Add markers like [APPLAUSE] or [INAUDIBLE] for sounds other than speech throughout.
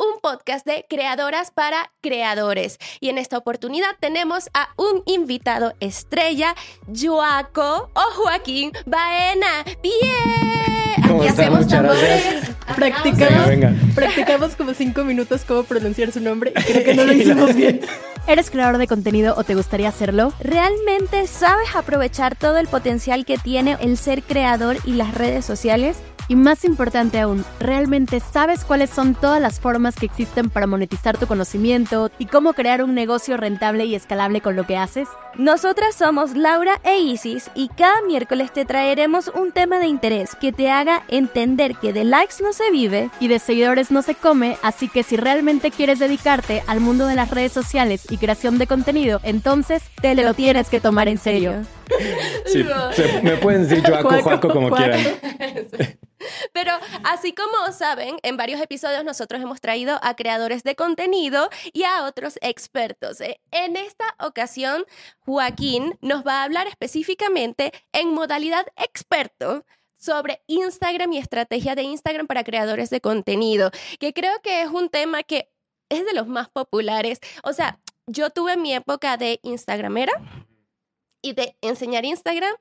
un podcast de creadoras para creadores. Y en esta oportunidad tenemos a un invitado estrella, Joaco o Joaquín Baena. ¡Bien! ¿Cómo Aquí hacemos tambores. Practicamos, Venga, venga. practicamos como cinco minutos cómo pronunciar su nombre y creo que no lo hicimos bien. ¿Eres creador de contenido o te gustaría hacerlo? ¿Realmente sabes aprovechar todo el potencial que tiene el ser creador y las redes sociales? Y más importante aún, ¿realmente sabes cuáles son todas las formas que existen para monetizar tu conocimiento y cómo crear un negocio rentable y escalable con lo que haces? Nosotras somos Laura e Isis y cada miércoles te traeremos un tema de interés que te haga entender que de likes no se vive. Y de seguidores no se come, así que si realmente quieres dedicarte al mundo de las redes sociales y creación de contenido, entonces te lo tienes que tomar en serio. Sí, se- me pueden decir Joaco, Joaco, Joaco, como Joaco. quieran. [LAUGHS] Pero así como saben, en varios episodios nosotros hemos traído a creadores de contenido y a otros expertos. Eh, En esta ocasión, Joaquín nos va a hablar específicamente en modalidad experto sobre Instagram y estrategia de Instagram para creadores de contenido, que creo que es un tema que es de los más populares. O sea, yo tuve mi época de Instagramera y de enseñar Instagram.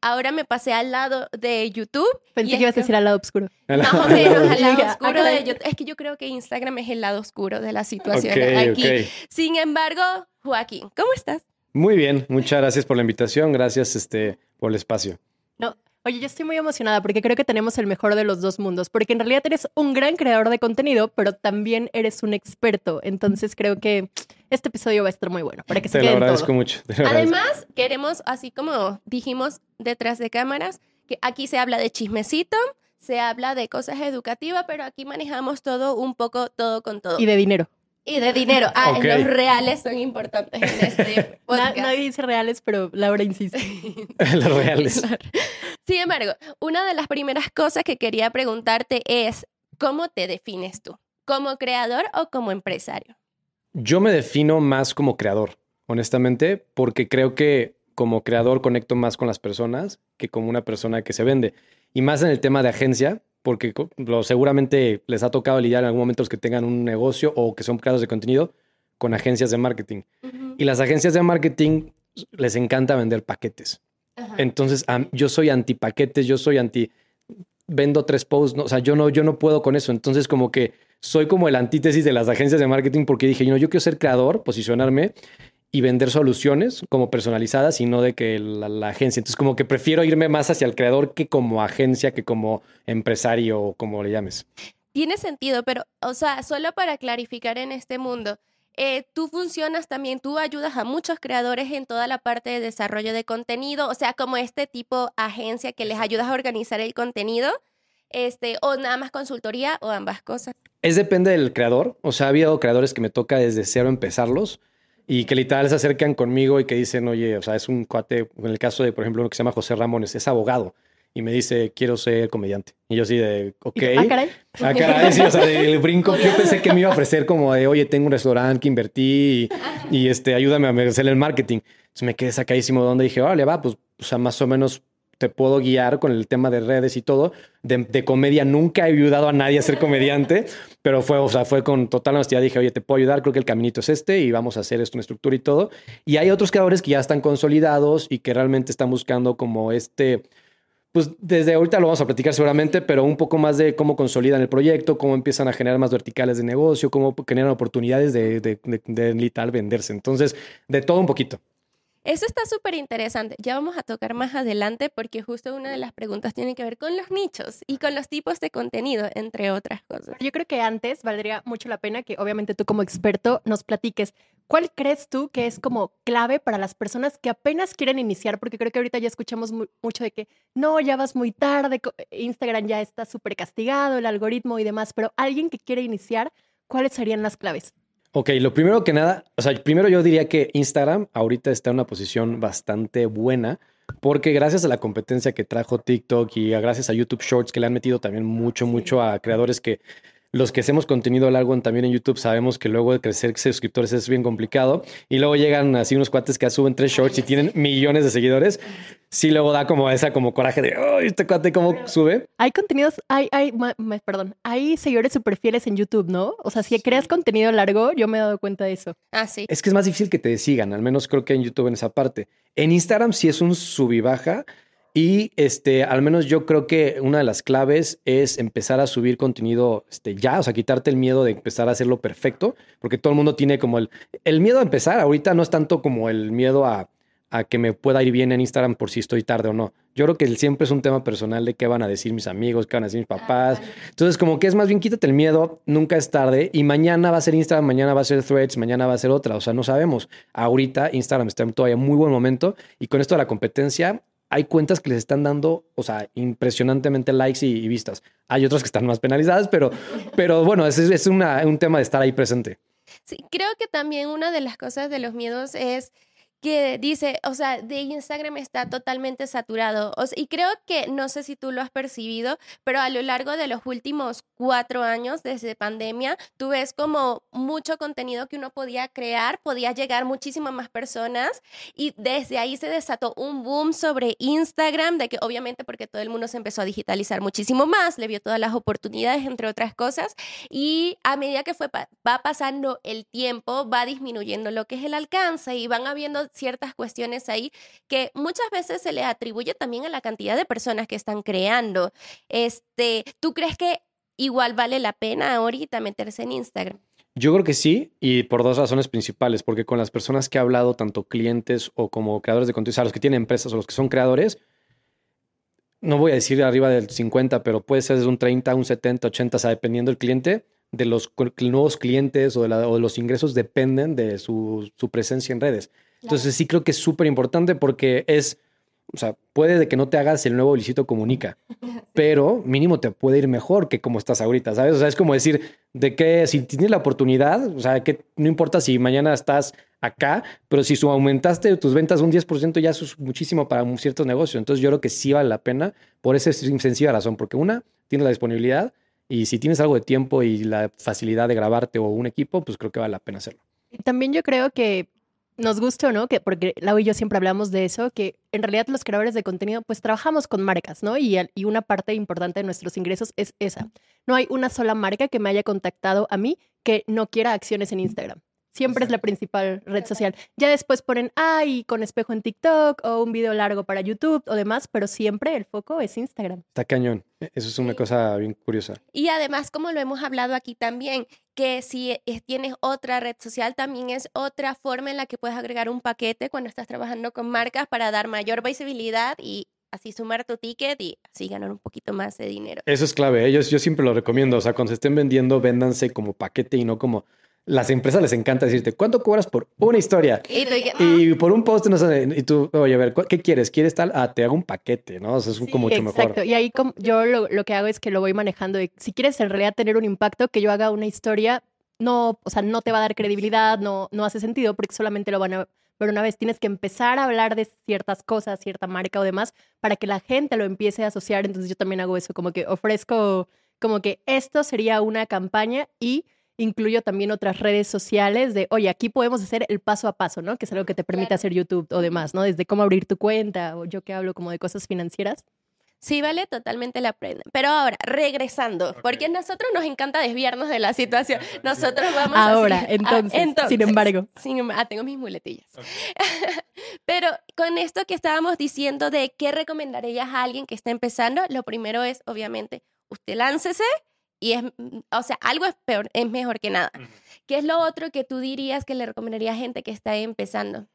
Ahora me pasé al lado de YouTube. Pensé que ibas a es decir al lado oscuro. [LAUGHS] más o menos al lado oscuro de YouTube. Es que yo creo que Instagram es el lado oscuro de la situación aquí. Sin embargo, Joaquín, ¿cómo estás? Muy bien, muchas gracias por la invitación, gracias este, por el espacio. No, oye, yo estoy muy emocionada porque creo que tenemos el mejor de los dos mundos, porque en realidad eres un gran creador de contenido, pero también eres un experto. Entonces creo que este episodio va a estar muy bueno para que se Te lo agradezco todo. mucho. te lo agradezco. Además, queremos, así como dijimos detrás de cámaras, que aquí se habla de chismecito, se habla de cosas educativas, pero aquí manejamos todo un poco, todo con todo. Y de dinero. Y de dinero. Ah, los reales son importantes en este [LAUGHS] podcast. nadie dice reales, pero Laura insiste. [LAUGHS] Los reales. Sin embargo, una de las primeras cosas que quería preguntarte es, ¿cómo te defines tú? ¿Como creador o como empresario? Yo me defino más como creador, honestamente, porque creo que como creador conecto más con las personas que como una persona que se vende. Y más en el tema de agencia, porque lo, seguramente les ha tocado lidiar en algún momento los que tengan un negocio o que son creadores de contenido con agencias de marketing. Y las agencias de marketing les encanta vender paquetes. Entonces, yo soy anti paquetes, yo soy anti vendo tres posts, no, o sea, yo no, yo no puedo con eso. Entonces, como que soy como el antítesis de las agencias de marketing porque dije, no, yo quiero ser creador, posicionarme y vender soluciones como personalizadas y no de que la, la agencia. Entonces, como que prefiero irme más hacia el creador que como agencia, que como empresario o como le llames. Tiene sentido, pero, o sea, solo para clarificar en este mundo, eh, tú funcionas también, tú ayudas a muchos creadores en toda la parte de desarrollo de contenido, o sea, como este tipo agencia que les ayudas a organizar el contenido, este, o nada más consultoría o ambas cosas. Es depende del creador. O sea, ha habido creadores que me toca desde cero empezarlos y que literal se acercan conmigo y que dicen, oye, o sea, es un cuate, en el caso de, por ejemplo, uno que se llama José Ramones, es abogado y me dice, quiero ser comediante. Y yo así de, ok. Ah, caray. Ah, caray, sí, o sea, del [LAUGHS] brinco. Yo pensé que me iba a ofrecer como de, oye, tengo un restaurante que invertí y, y, este, ayúdame a hacer el marketing. Entonces me quedé sacadísimo de donde dije, vale, va, pues, o sea, más o menos te puedo guiar con el tema de redes y todo. De, comedia nunca he ayudado a nadie a ser comediante, pero fue, o sea, fue con total honestidad. Dije, oye, te puedo ayudar, creo que el caminito es este y vamos a hacer esto, una estructura y todo. Y hay otros creadores que ya están consolidados y que realmente están buscando como este, pues desde ahorita lo vamos a platicar seguramente, pero un poco más de cómo consolidan el proyecto, cómo empiezan a generar más verticales de negocio, cómo generan oportunidades de, de, de, venderse. Entonces, de todo un poquito. Eso está súper interesante. Ya vamos a tocar más adelante porque justo una de las preguntas tiene que ver con los nichos y con los tipos de contenido, entre otras cosas. Yo creo que antes valdría mucho la pena que obviamente tú como experto nos platiques cuál crees tú que es como clave para las personas que apenas quieren iniciar, porque creo que ahorita ya escuchamos mucho de que no, ya vas muy tarde, Instagram ya está súper castigado, el algoritmo y demás, pero alguien que quiere iniciar, ¿cuáles serían las claves? Ok, lo primero que nada, o sea, primero yo diría que Instagram ahorita está en una posición bastante buena porque gracias a la competencia que trajo TikTok y gracias a YouTube Shorts que le han metido también mucho, mucho a creadores que los que hacemos contenido largo también en YouTube sabemos que luego de crecer suscriptores es bien complicado y luego llegan así unos cuates que suben tres shorts y tienen millones de seguidores. Sí, luego da como esa como coraje de, oh, este cuate cómo sube. Hay contenidos, hay, hay, perdón, hay seguidores súper fieles en YouTube, ¿no? O sea, si creas contenido largo, yo me he dado cuenta de eso. Ah, sí. Es que es más difícil que te sigan, al menos creo que en YouTube en esa parte. En Instagram sí es un sub y baja y este, al menos yo creo que una de las claves es empezar a subir contenido este, ya, o sea, quitarte el miedo de empezar a hacerlo perfecto, porque todo el mundo tiene como el, el miedo a empezar. Ahorita no es tanto como el miedo a, a que me pueda ir bien en Instagram por si estoy tarde o no. Yo creo que siempre es un tema personal de qué van a decir mis amigos, qué van a decir mis papás. Entonces, como que es más bien quítate el miedo, nunca es tarde y mañana va a ser Instagram, mañana va a ser Threads, mañana va a ser otra. O sea, no sabemos. Ahorita Instagram está en todavía muy buen momento y con esto de la competencia hay cuentas que les están dando, o sea, impresionantemente likes y, vistas. Hay otras que están más penalizadas, pero, pero bueno, es, es un tema de estar ahí presente. Sí, creo que también una de las cosas de los miedos es que dice, o sea, de Instagram está totalmente saturado. y creo que, no sé si tú lo has percibido, pero a lo largo de los últimos cuatro años desde pandemia, tú ves como mucho contenido que uno podía crear, podía llegar muchísimas más personas y desde ahí se desató un boom sobre Instagram, de que obviamente porque todo el mundo se empezó a digitalizar muchísimo más, le vio todas las oportunidades, entre otras cosas, y a medida que fue, va pasando el tiempo, va disminuyendo lo que es el alcance y van habiendo ciertas cuestiones ahí que muchas veces se le atribuye también a la cantidad de personas que están creando. Este, ¿Tú crees que igual vale la pena ahorita meterse en Instagram? Yo creo que sí, y por dos razones principales, porque con las personas que he hablado, tanto clientes o como creadores de contenido, o sea, los que tienen empresas o los que son creadores, no voy a decir arriba del 50, pero puede ser de un 30, un 70, 80, o sea, dependiendo del cliente, de los nuevos clientes o de, los ingresos dependen de su, su presencia en redes. Entonces sí creo que es súper importante porque es, o sea, puede de que no te hagas el nuevo Luisito Comunica, [LAUGHS] pero mínimo te puede ir mejor que como estás ahorita, ¿sabes? O sea, es como decir, de que si tienes la oportunidad, o sea, que no importa si mañana estás acá, pero si su aumentaste tus ventas un 10%, ya eso es muchísimo para un cierto negocio. Entonces yo creo que sí vale la pena por esa sencilla razón, porque una, tienes la disponibilidad y si tienes algo de tiempo y la facilidad de grabarte o un equipo, pues creo que vale la pena hacerlo. También yo creo que nos gusta o no, que porque Lau y yo siempre hablamos de eso, que en realidad los creadores de contenido pues trabajamos con marcas, ¿no? Y, y una parte importante de nuestros ingresos es esa. No hay una sola marca que me haya contactado a mí que no quiera acciones en Instagram. Siempre es la principal red social. Ya después ponen, ay, con espejo en TikTok o un video largo para YouTube o demás, pero siempre el foco es Instagram. Está cañón. E, eso es una cosa bien curiosa. Y además, como lo hemos hablado aquí también, que si tienes otra red social, también es otra forma en la que puedes agregar un paquete cuando estás trabajando con marcas para dar mayor visibilidad y así sumar tu ticket y así ganar un poquito más de dinero. Eso es clave. Ellos, yo siempre lo recomiendo. O sea, cuando se estén vendiendo, véndanse como paquete y no como las empresas les encanta decirte, ¿cuánto cobras por una historia? Y, por un post, no sé, y tú, oye, a ver, ¿qué quieres? ¿Quieres tal? Ah, te hago un paquete, ¿no? O sea, es como mucho mejor. Exacto. Y ahí yo lo, que hago es que lo voy manejando. si quieres en realidad tener un impacto, que yo haga una historia, no, o sea, no te va a dar credibilidad, no, no hace sentido porque solamente lo van a ver una vez. Tienes que empezar a hablar de ciertas cosas, cierta marca o demás, para que la gente lo empiece a asociar. Entonces yo también hago eso, como que ofrezco, como que esto sería una campaña y incluyo también otras redes sociales de, oye, aquí podemos hacer el paso a paso, ¿no? Que es algo que te permite hacer YouTube o demás, ¿no? Desde cómo abrir tu cuenta o yo que hablo como de cosas financieras. Sí, vale totalmente la pena. Pero ahora, regresando, porque a nosotros nos encanta desviarnos de la situación. Nosotros vamos ahora, a entonces, entonces, sin embargo. Sin, ah, tengo mis muletillas. [LAUGHS] Pero con esto que estábamos diciendo de qué recomendarías a alguien que está empezando, lo primero es, obviamente, usted láncese y es, mm, o sea, algo es peor, es mejor que nada. ¿Qué es lo otro que tú dirías que le recomendaría a gente que está empezando?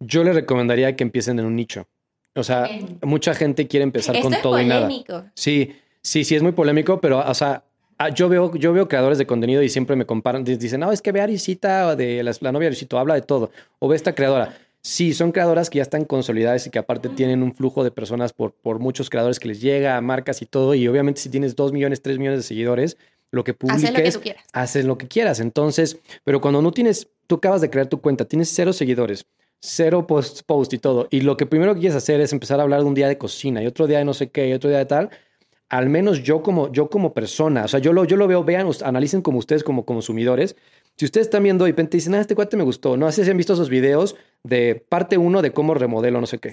Yo le recomendaría que empiecen en un nicho. O sea, mucha gente quiere empezar Esto con es todo y nada. polémico. Sí, sí, sí, es muy polémico, pero, o sea, ah, yo veo, yo veo creadores de contenido y siempre me comparan, di- dicen, no, es que ve a Arisita, o de la, la novia de Arisito, habla de todo, o ve esta creadora. Sí, son creadoras que ya están consolidadas y que aparte tienen un flujo de personas por, por muchos creadores que les llega a marcas y todo. Y obviamente si tienes dos millones, tres millones de seguidores, lo que publiques, Haces lo que tú quieras. haces lo que quieras. Entonces, pero cuando no tienes, tú acabas de crear tu cuenta, tienes cero seguidores, cero post, post y todo, y lo que primero que quieres hacer es empezar a hablar de un día de cocina y otro día de no sé qué y otro día de tal, al menos yo como, yo como persona, o sea, yo lo, yo lo veo, vean, analicen como ustedes como consumidores. Si ustedes están viendo y de repente dicen, ah, este cuate me gustó, no sé si han visto esos videos de parte uno de cómo remodelo, no sé qué.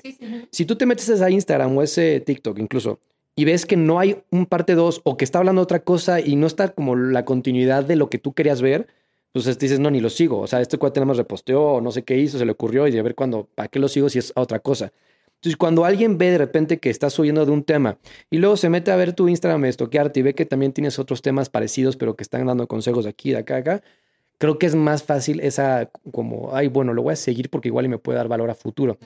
Si tú te metes a Instagram o ese TikTok incluso y ves que no hay un parte 2 o que está hablando otra cosa y no está como la continuidad de lo que tú querías ver, pues este, dices, no, ni lo sigo. O sea, este cuate nada más reposteó o no sé qué hizo, se le ocurrió y de ver cuándo, ¿para qué lo sigo si es otra cosa? Entonces, cuando alguien ve de repente que estás subiendo de un tema y luego se mete a ver tu Instagram, a estoquearte y ve que también tienes otros temas parecidos, pero que están dando consejos de aquí, de acá, acá, creo que es más fácil esa como, ay, bueno, lo voy a seguir porque igual y me puede dar valor a futuro.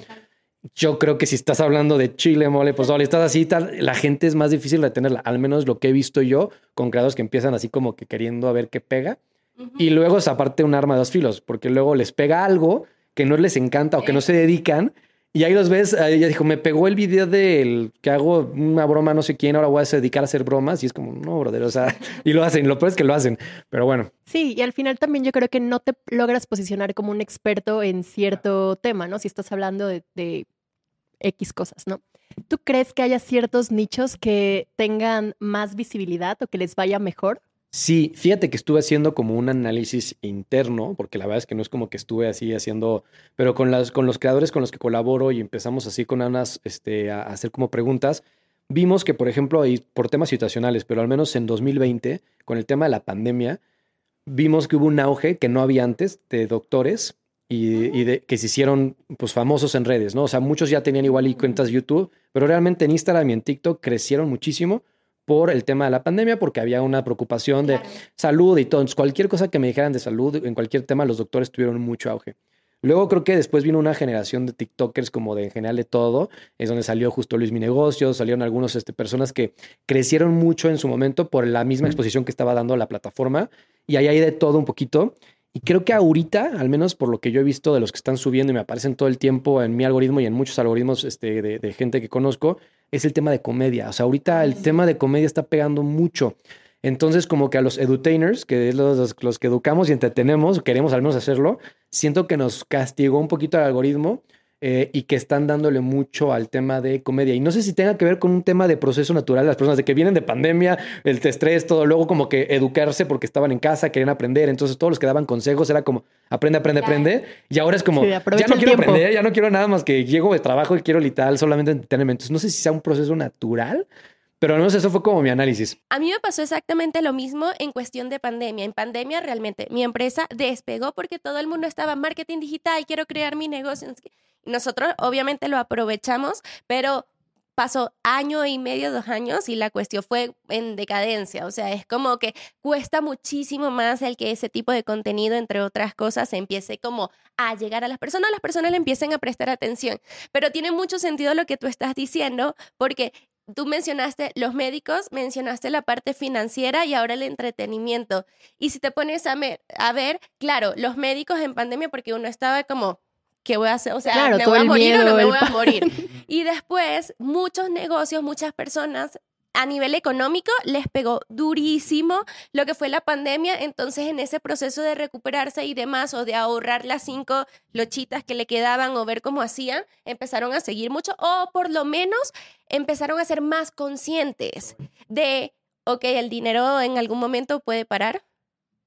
Yo creo que si estás hablando de chile, mole, pozole, estás así, tal, la gente es más difícil de tenerla. Al menos lo que he visto yo con creadores que empiezan así como que queriendo a ver qué pega. Y luego es aparte un arma de dos filos, porque luego les pega algo que no les encanta o que no se dedican. Y ahí los ves, ella dijo, me pegó el video del que hago una broma no sé quién, ahora voy a dedicar a hacer bromas. Y es como, no, brother, o sea, [LAUGHS] y lo hacen, lo peor es que lo hacen. Pero bueno, Sí, y al final también yo creo que no te logras posicionar como un experto en cierto tema, ¿no? Si estás hablando de X cosas, ¿no? ¿Tú crees que haya ciertos nichos que tengan más visibilidad o que les vaya mejor? Sí, fíjate que estuve haciendo como un análisis interno, porque la verdad es que no es como que estuve así haciendo, pero con las, con los creadores con los que colaboro y empezamos así con Anas este, a, a hacer como preguntas, vimos que, por ejemplo, y por temas situacionales, pero al menos en 2020, con el tema de la pandemia, vimos que hubo un auge que no había antes de doctores y, y de, que se hicieron pues famosos en redes, ¿no? O sea, muchos ya tenían igual y cuentas YouTube, pero realmente en Instagram y en TikTok crecieron muchísimo por el tema de la pandemia, porque había una preocupación de salud y todo. Entonces, cualquier cosa que me dijeran de salud, en cualquier tema, los doctores tuvieron mucho auge. Luego creo que después vino una generación de TikTokers como de en general de todo, es donde salió justo Luis Mi Negocio, salieron algunos este, personas que crecieron mucho en su momento por la misma exposición que estaba dando la plataforma y ahí hay de todo un poquito. Y creo que ahorita, al menos por lo que yo he visto de los que están subiendo y me aparecen todo el tiempo en mi algoritmo y en muchos algoritmos este, de, de gente que conozco, es el tema de comedia. O sea, ahorita el tema de comedia está pegando mucho. Entonces, como que a los edutainers, que es los, los- los que educamos y entretenemos, queremos al menos hacerlo, siento que nos castigó un poquito el algoritmo eh, y que están dándole mucho al tema de comedia. Y no sé si tenga que ver con un tema de proceso natural, las personas de que vienen de pandemia, el estrés, todo, luego como que educarse porque estaban en casa, querían aprender, entonces todos los que daban consejos era como, aprende, aprende, aprende, y ahora es como, Sí, ya no quiero tiempo. aprender, ya no quiero nada más que llego de trabajo y quiero literal solamente entretenimiento. Entonces, no sé si sea un proceso natural, pero al menos eso fue como mi análisis. A mí me pasó exactamente lo mismo en cuestión de pandemia. En pandemia realmente mi empresa despegó porque todo el mundo estaba en marketing digital, quiero crear mi negocio. Nosotros obviamente lo aprovechamos, pero pasó año y medio, dos años y la cuestión fue en decadencia. O sea, es como que cuesta muchísimo más el que ese tipo de contenido, entre otras cosas, empiece como a llegar a las personas, las personas le empiecen a prestar atención. Pero tiene mucho sentido lo que tú estás diciendo porque tú mencionaste los médicos, mencionaste la parte financiera y ahora el entretenimiento. Y si te pones a, a ver, claro, los médicos en pandemia, porque uno estaba como, ¿qué voy a hacer? O sea, Claro, ¿me voy a morir o no me voy a morir? [LAUGHS] Y después, muchos negocios, muchas personas a nivel económico les pegó durísimo lo que fue la pandemia, entonces en ese proceso de recuperarse y demás o de ahorrar las cinco lochitas que le quedaban o ver cómo hacían, empezaron a seguir mucho o por lo menos empezaron a ser más conscientes de, ok, el dinero en algún momento puede parar.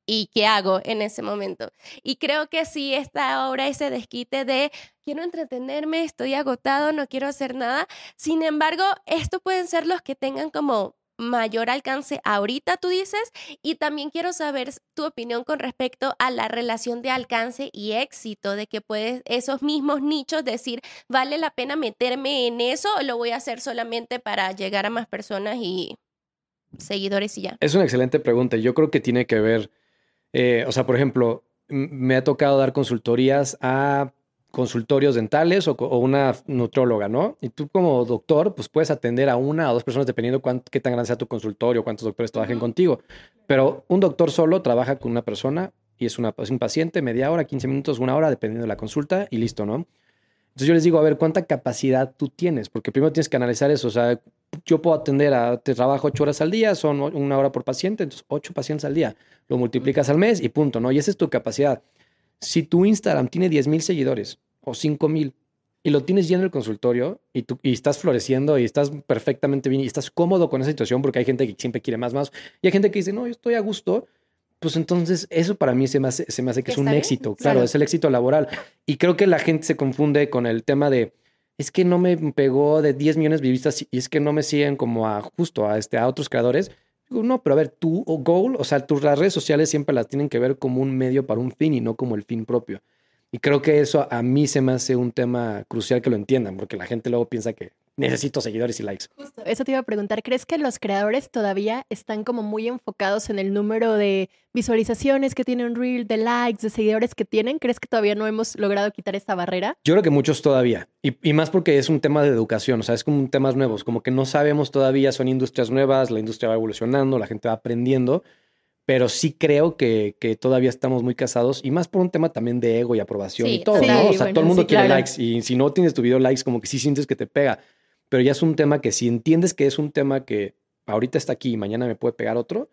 ¿Y qué hago en ese momento? Y creo que sí está ahora ese desquite de quiero entretenerme, estoy agotado, no quiero hacer nada. Sin embargo, estos pueden ser los que tengan como mayor alcance ahorita, tú dices, y también quiero saber tu opinión con respecto a la relación de alcance y éxito, de que puedes esos mismos nichos decir, ¿vale la pena meterme en eso o lo voy a hacer solamente para llegar a más personas y seguidores y ya? Es una excelente pregunta. Yo creo que tiene que ver, eh, o sea, por ejemplo, me ha tocado dar consultorías a consultorios dentales o una nutróloga, ¿no? Y tú como doctor, pues puedes atender a una o dos personas dependiendo cuánto, qué tan grande sea tu consultorio, cuántos doctores trabajen contigo. Pero un doctor solo trabaja con una persona y es, una, es un paciente, media hora, 15 minutos, una hora, dependiendo de la consulta y listo, ¿no? Entonces yo les digo, a ver, ¿cuánta capacidad tú tienes? Porque primero tienes que analizar eso. O sea, yo puedo atender a, te trabajo ocho horas al día, son una hora por paciente, entonces ocho pacientes al día. Lo multiplicas al mes y punto, ¿no? Y esa es tu capacidad. Si tu Instagram tiene 10 mil seguidores o 5 mil y lo tienes lleno el consultorio y, tú, y estás floreciendo y estás perfectamente bien y estás cómodo con esa situación porque hay gente que siempre quiere más, más. Y hay gente que dice, no, yo estoy a gusto. Pues entonces eso para mí se me hace, se me hace que es un bien, éxito. Claro, claro. es el éxito laboral. Y creo que la gente se confunde con el tema de, es que no me pegó de 10 millones de vistas y es que no me siguen como a justo a, este, a otros creadores. Digo, no, pero a ver, tu goal, o sea, tus las redes sociales siempre las tienen que ver como un medio para un fin y no como el fin propio. Y creo que eso a mí se me hace un tema crucial que lo entiendan, porque la gente luego piensa que necesito seguidores y likes. Eso te iba a preguntar, ¿crees que los creadores todavía están como muy enfocados en el número de visualizaciones que tiene un reel, de likes, de seguidores que tienen? ¿Crees que todavía no hemos logrado quitar esta barrera? Yo creo que muchos todavía, y, y más porque es un tema de educación, o sea, es como un temas nuevos, como que no sabemos todavía, son industrias nuevas, la industria va evolucionando, la gente va aprendiendo, pero sí creo que, que todavía estamos muy casados, y más por un tema también de ego y aprobación Sí, y todo, sí, ¿no? O sea, bueno, todo el mundo sí, quiere claro. likes, y si no tienes tu video likes, como que sí sientes que te pega, pero ya es un tema que si entiendes que es un tema que ahorita está aquí y mañana me puede pegar otro,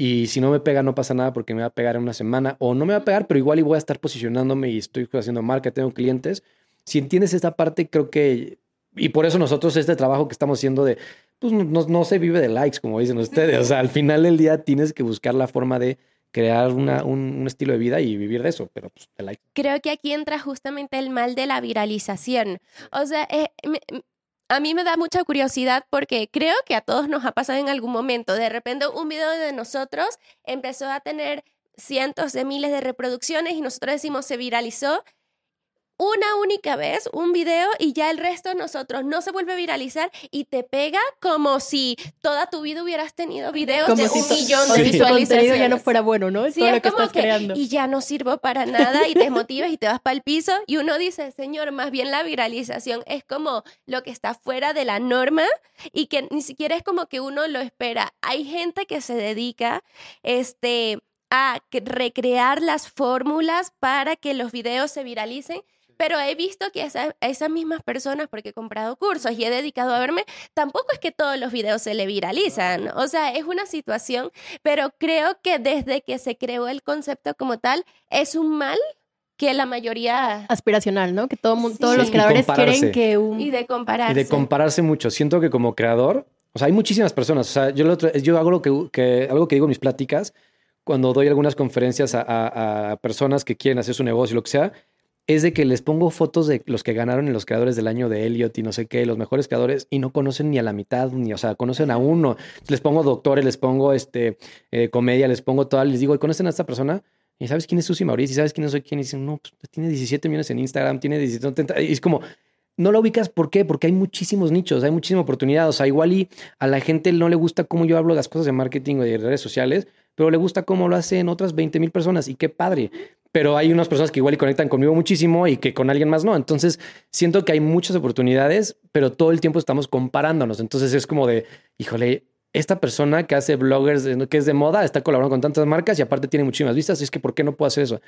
y si no me pega, no pasa nada porque me va a pegar en una semana. O no me va a pegar, pero igual y voy a estar posicionándome y estoy haciendo marca, tengo clientes. Si entiendes esta parte, creo que... Y por eso nosotros este trabajo que estamos haciendo de... Pues no, no- se vive de likes, como dicen ustedes. O sea, al final del día tienes que buscar la forma de crear una, un, un estilo de vida y vivir de eso, pero pues de likes. creo que aquí entra justamente el mal de la viralización. O sea, eh, me- a mí me da mucha curiosidad porque creo que a todos nos ha pasado en algún momento. De repente un video de nosotros empezó a tener cientos de miles de reproducciones y nosotros decimos se viralizó una única vez un video y ya el resto de nosotros no se vuelve a viralizar y te pega como si toda tu vida hubieras tenido videos Como de si un millón de tu contenido ya no visualizaciones. fuera bueno, ¿no? Sí, Todo es lo que como estás que, creando. y ya no sirvo para nada y te desmotivas y te vas para el piso y uno dice, señor, más bien la viralización es como lo que está fuera de la norma y que ni siquiera es como que uno lo espera. Hay gente que se dedica este, a recrear las fórmulas para que los videos se viralicen. Pero he visto que esa- a esas mismas personas, porque he comprado cursos y he dedicado a verme, tampoco es que todos los videos se le viralizan. O sea, es una situación pero creo que desde que se creó el concepto como tal, es un mal que la mayoría... Aspiracional, ¿no? Que todo mundo, Sí. todos los creadores quieren que un... Y de compararse. Y de compararse mucho. Siento que como creador, o sea, hay muchísimas personas. O sea, yo, otro- yo hago lo que, que- algo que digo en mis pláticas, cuando doy algunas conferencias a, a- a personas que quieren hacer su negocio, lo que sea, es de que les pongo fotos de los que ganaron en los creadores del año de Elliot y no sé qué, los mejores creadores, y no conocen ni a la mitad, ni, o sea, conocen a uno. Les pongo doctores, les pongo este, eh, comedia, les pongo todo, les digo, ¿y conocen a esta persona? ¿Y sabes quién es Susi Mauricio? ¿Y sabes quién soy quién? Y dicen, no, pues tiene 17 millones en Instagram, tiene 17, 30. Y es como, no lo ubicas, ¿por qué? Porque hay muchísimos nichos, hay muchísima oportunidad. O sea, igual y a la gente no le gusta cómo yo hablo de las cosas de marketing o de redes sociales, pero le gusta cómo lo hacen otras 20 mil personas y qué padre. Pero hay unas personas que igual y conectan conmigo muchísimo y que con alguien más no. Entonces, siento que hay muchas oportunidades, pero todo el tiempo estamos comparándonos. Entonces, es como de, híjole, esta persona que hace bloggers, que es de moda, está colaborando con tantas marcas y aparte tiene muchísimas vistas. Es que, ¿por qué no puedo hacer eso?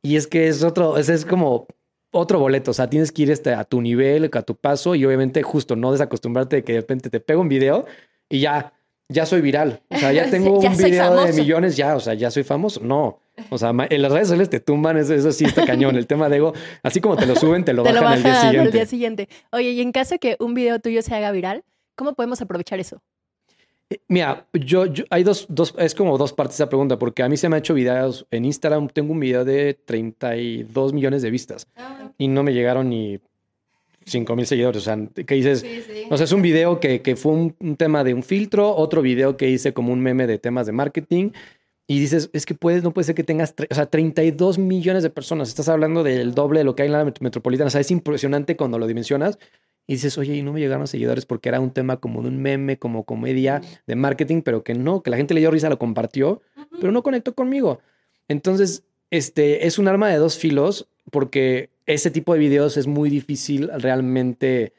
Y es que es otro, ese es como otro boleto. O sea, tienes que ir este, a tu nivel, a tu paso y obviamente justo no desacostumbrarte de que de repente te pega un video y ya, ya soy viral. O sea, ya [LAUGHS] tengo ya un video de millones, ya, o sea, ya soy famoso. No. O sea, en las redes sociales te tumban, eso, eso sí está cañón. El tema de ego, así como te lo suben, te lo te lo bajan el día bajan siguiente. al día siguiente. Oye, y en caso de que un video tuyo se haga viral, ¿cómo podemos aprovechar eso? Eh, Mira, yo, yo- hay dos, dos, es como dos partes de esa pregunta, porque a mí se me ha hecho videos en Instagram, tengo un video de 32 millones de vistas y no me llegaron ni 5 mil seguidores. O sea, ¿qué dices? O sea, es un video que, que fue un, un tema de un filtro, otro video que hice como un meme de temas de marketing. Y dices, es que puedes, no puede ser que tengas, o sea, 32 millones de personas. Estás hablando del doble de lo que hay en la met- metropolitana. O sea, es impresionante cuando lo dimensionas. Y dices, oye, y no me llegaron seguidores porque era un tema como de un meme, como comedia de marketing, pero que no, que la gente le dio risa, lo compartió, pero no conectó conmigo. Entonces, este es un arma de dos filos porque ese tipo de videos es muy difícil realmente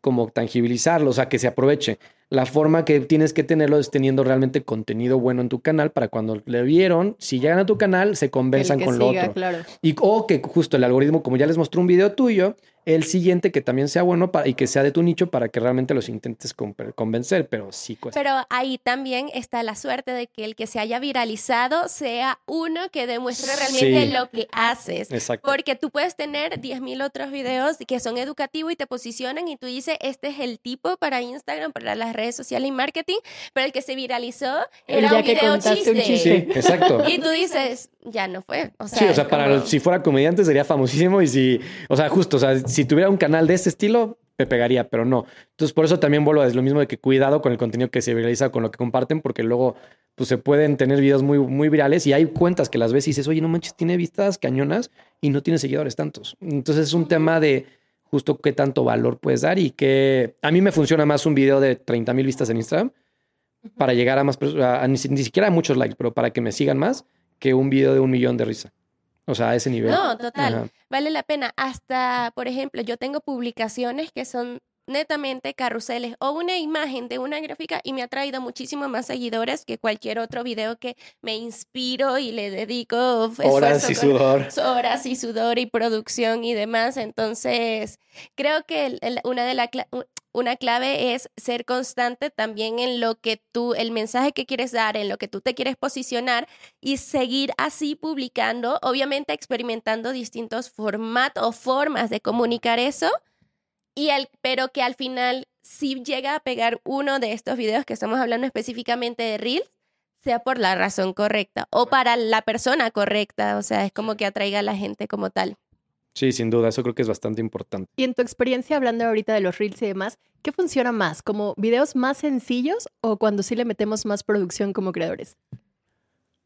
como tangibilizarlo, o sea, que se aproveche. La forma que tienes que tenerlo es teniendo realmente contenido bueno en tu canal para cuando le vieron, si llegan a tu canal, se que con lo otro. claro. Y, o que justo el algoritmo, como ya les mostró un video tuyo, el siguiente que también sea bueno para, y que sea de tu nicho para que realmente los intentes con- convencer, pero sí cuesta. Pero ahí también está la suerte de que el que se haya viralizado sea uno que demuestre realmente Sí. lo que haces. Exacto. Porque tú puedes tener 10.000 otros videos que son educativos y te posicionan y tú dices, este es el tipo para Instagram, para las redes sociales y marketing, pero el que se viralizó El era ya un que video contaste un chiste. chiste. Sí, exacto. Y tú dices, ya no fue. O sea, Sí, o sea, para como- si fuera comediante sería famosísimo y si, o sea, justo, o sea, si tuviera un canal de este estilo, me pegaría, pero no. Entonces, por eso también vuelvo a decir lo mismo de que cuidado con el contenido que se viraliza, con lo que comparten, porque luego, pues se pueden tener videos muy, muy virales y hay cuentas que las ves y dices, oye, no manches, tiene vistas cañonas y no tiene seguidores tantos. Entonces, es un tema de justo qué tanto valor puedes dar y que a mí me funciona más un video de 30 mil vistas en Instagram para llegar a más personas, ni, si- ni siquiera a muchos likes, pero para que me sigan más que un video de un millón de risa. O sea, a ese nivel. No, total. Ajá. Vale la pena. Hasta, por ejemplo, yo tengo publicaciones que son netamente carruseles o una imagen de una gráfica y me ha traído muchísimo más seguidores que cualquier otro video que me inspiro y le dedico Horas y sudor. horas y sudor y producción y demás. Entonces, creo que el- el- una de la una clave es ser constante también en lo que tú, el mensaje que quieres dar, en lo que tú te quieres posicionar y seguir así publicando, obviamente experimentando distintos formatos o formas de comunicar eso, y al, pero que al final si llega a pegar uno de estos videos que estamos hablando específicamente de Reels, sea por la razón correcta o para la persona correcta, o sea, es como que atraiga a la gente como tal. Sí, sin duda, eso creo que es bastante importante. Y en tu experiencia, hablando ahorita de los reels y demás, ¿qué funciona más? ¿Como videos más sencillos o cuando sí le metemos más producción como creadores?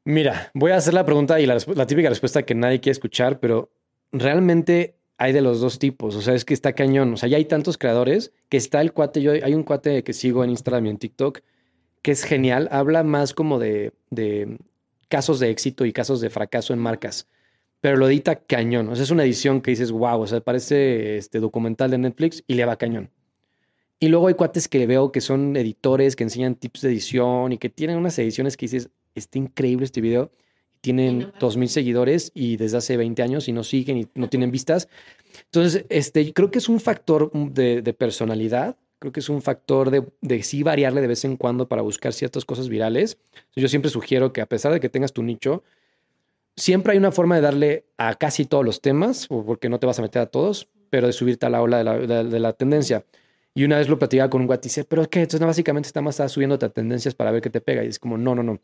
Mira, voy a hacer la pregunta y la, la típica respuesta que nadie quiere escuchar, pero realmente hay de los dos tipos. O sea, es que está cañón. O sea, ya hay tantos creadores que está el cuate. Yo hay un cuate que sigo en Instagram y en TikTok que es genial. Habla más como de, de casos de éxito y casos de fracaso en marcas, pero lo edita cañón. O sea, es una edición que dices, wow, o sea, parece este documental de Netflix y le va cañón. Y luego hay cuates que veo que son editores, que enseñan tips de edición y que tienen unas ediciones que dices, está increíble este video. Tienen dos mil seguidores y desde hace 20 años y no siguen y no tienen vistas. Entonces, este, creo que es un factor de, de personalidad. Creo que es un factor de, de sí variarle de vez en cuando para buscar ciertas cosas virales. Yo siempre sugiero que a pesar de que tengas tu nicho, siempre hay una forma de darle a casi todos los temas, porque no te vas a meter a todos, pero de subirte a la ola de la, de- la tendencia. Y una vez lo platicaba con un guate y dice, pero es que entonces básicamente está más subiéndote a tendencias para ver qué te pega. Y es como, no, no, no.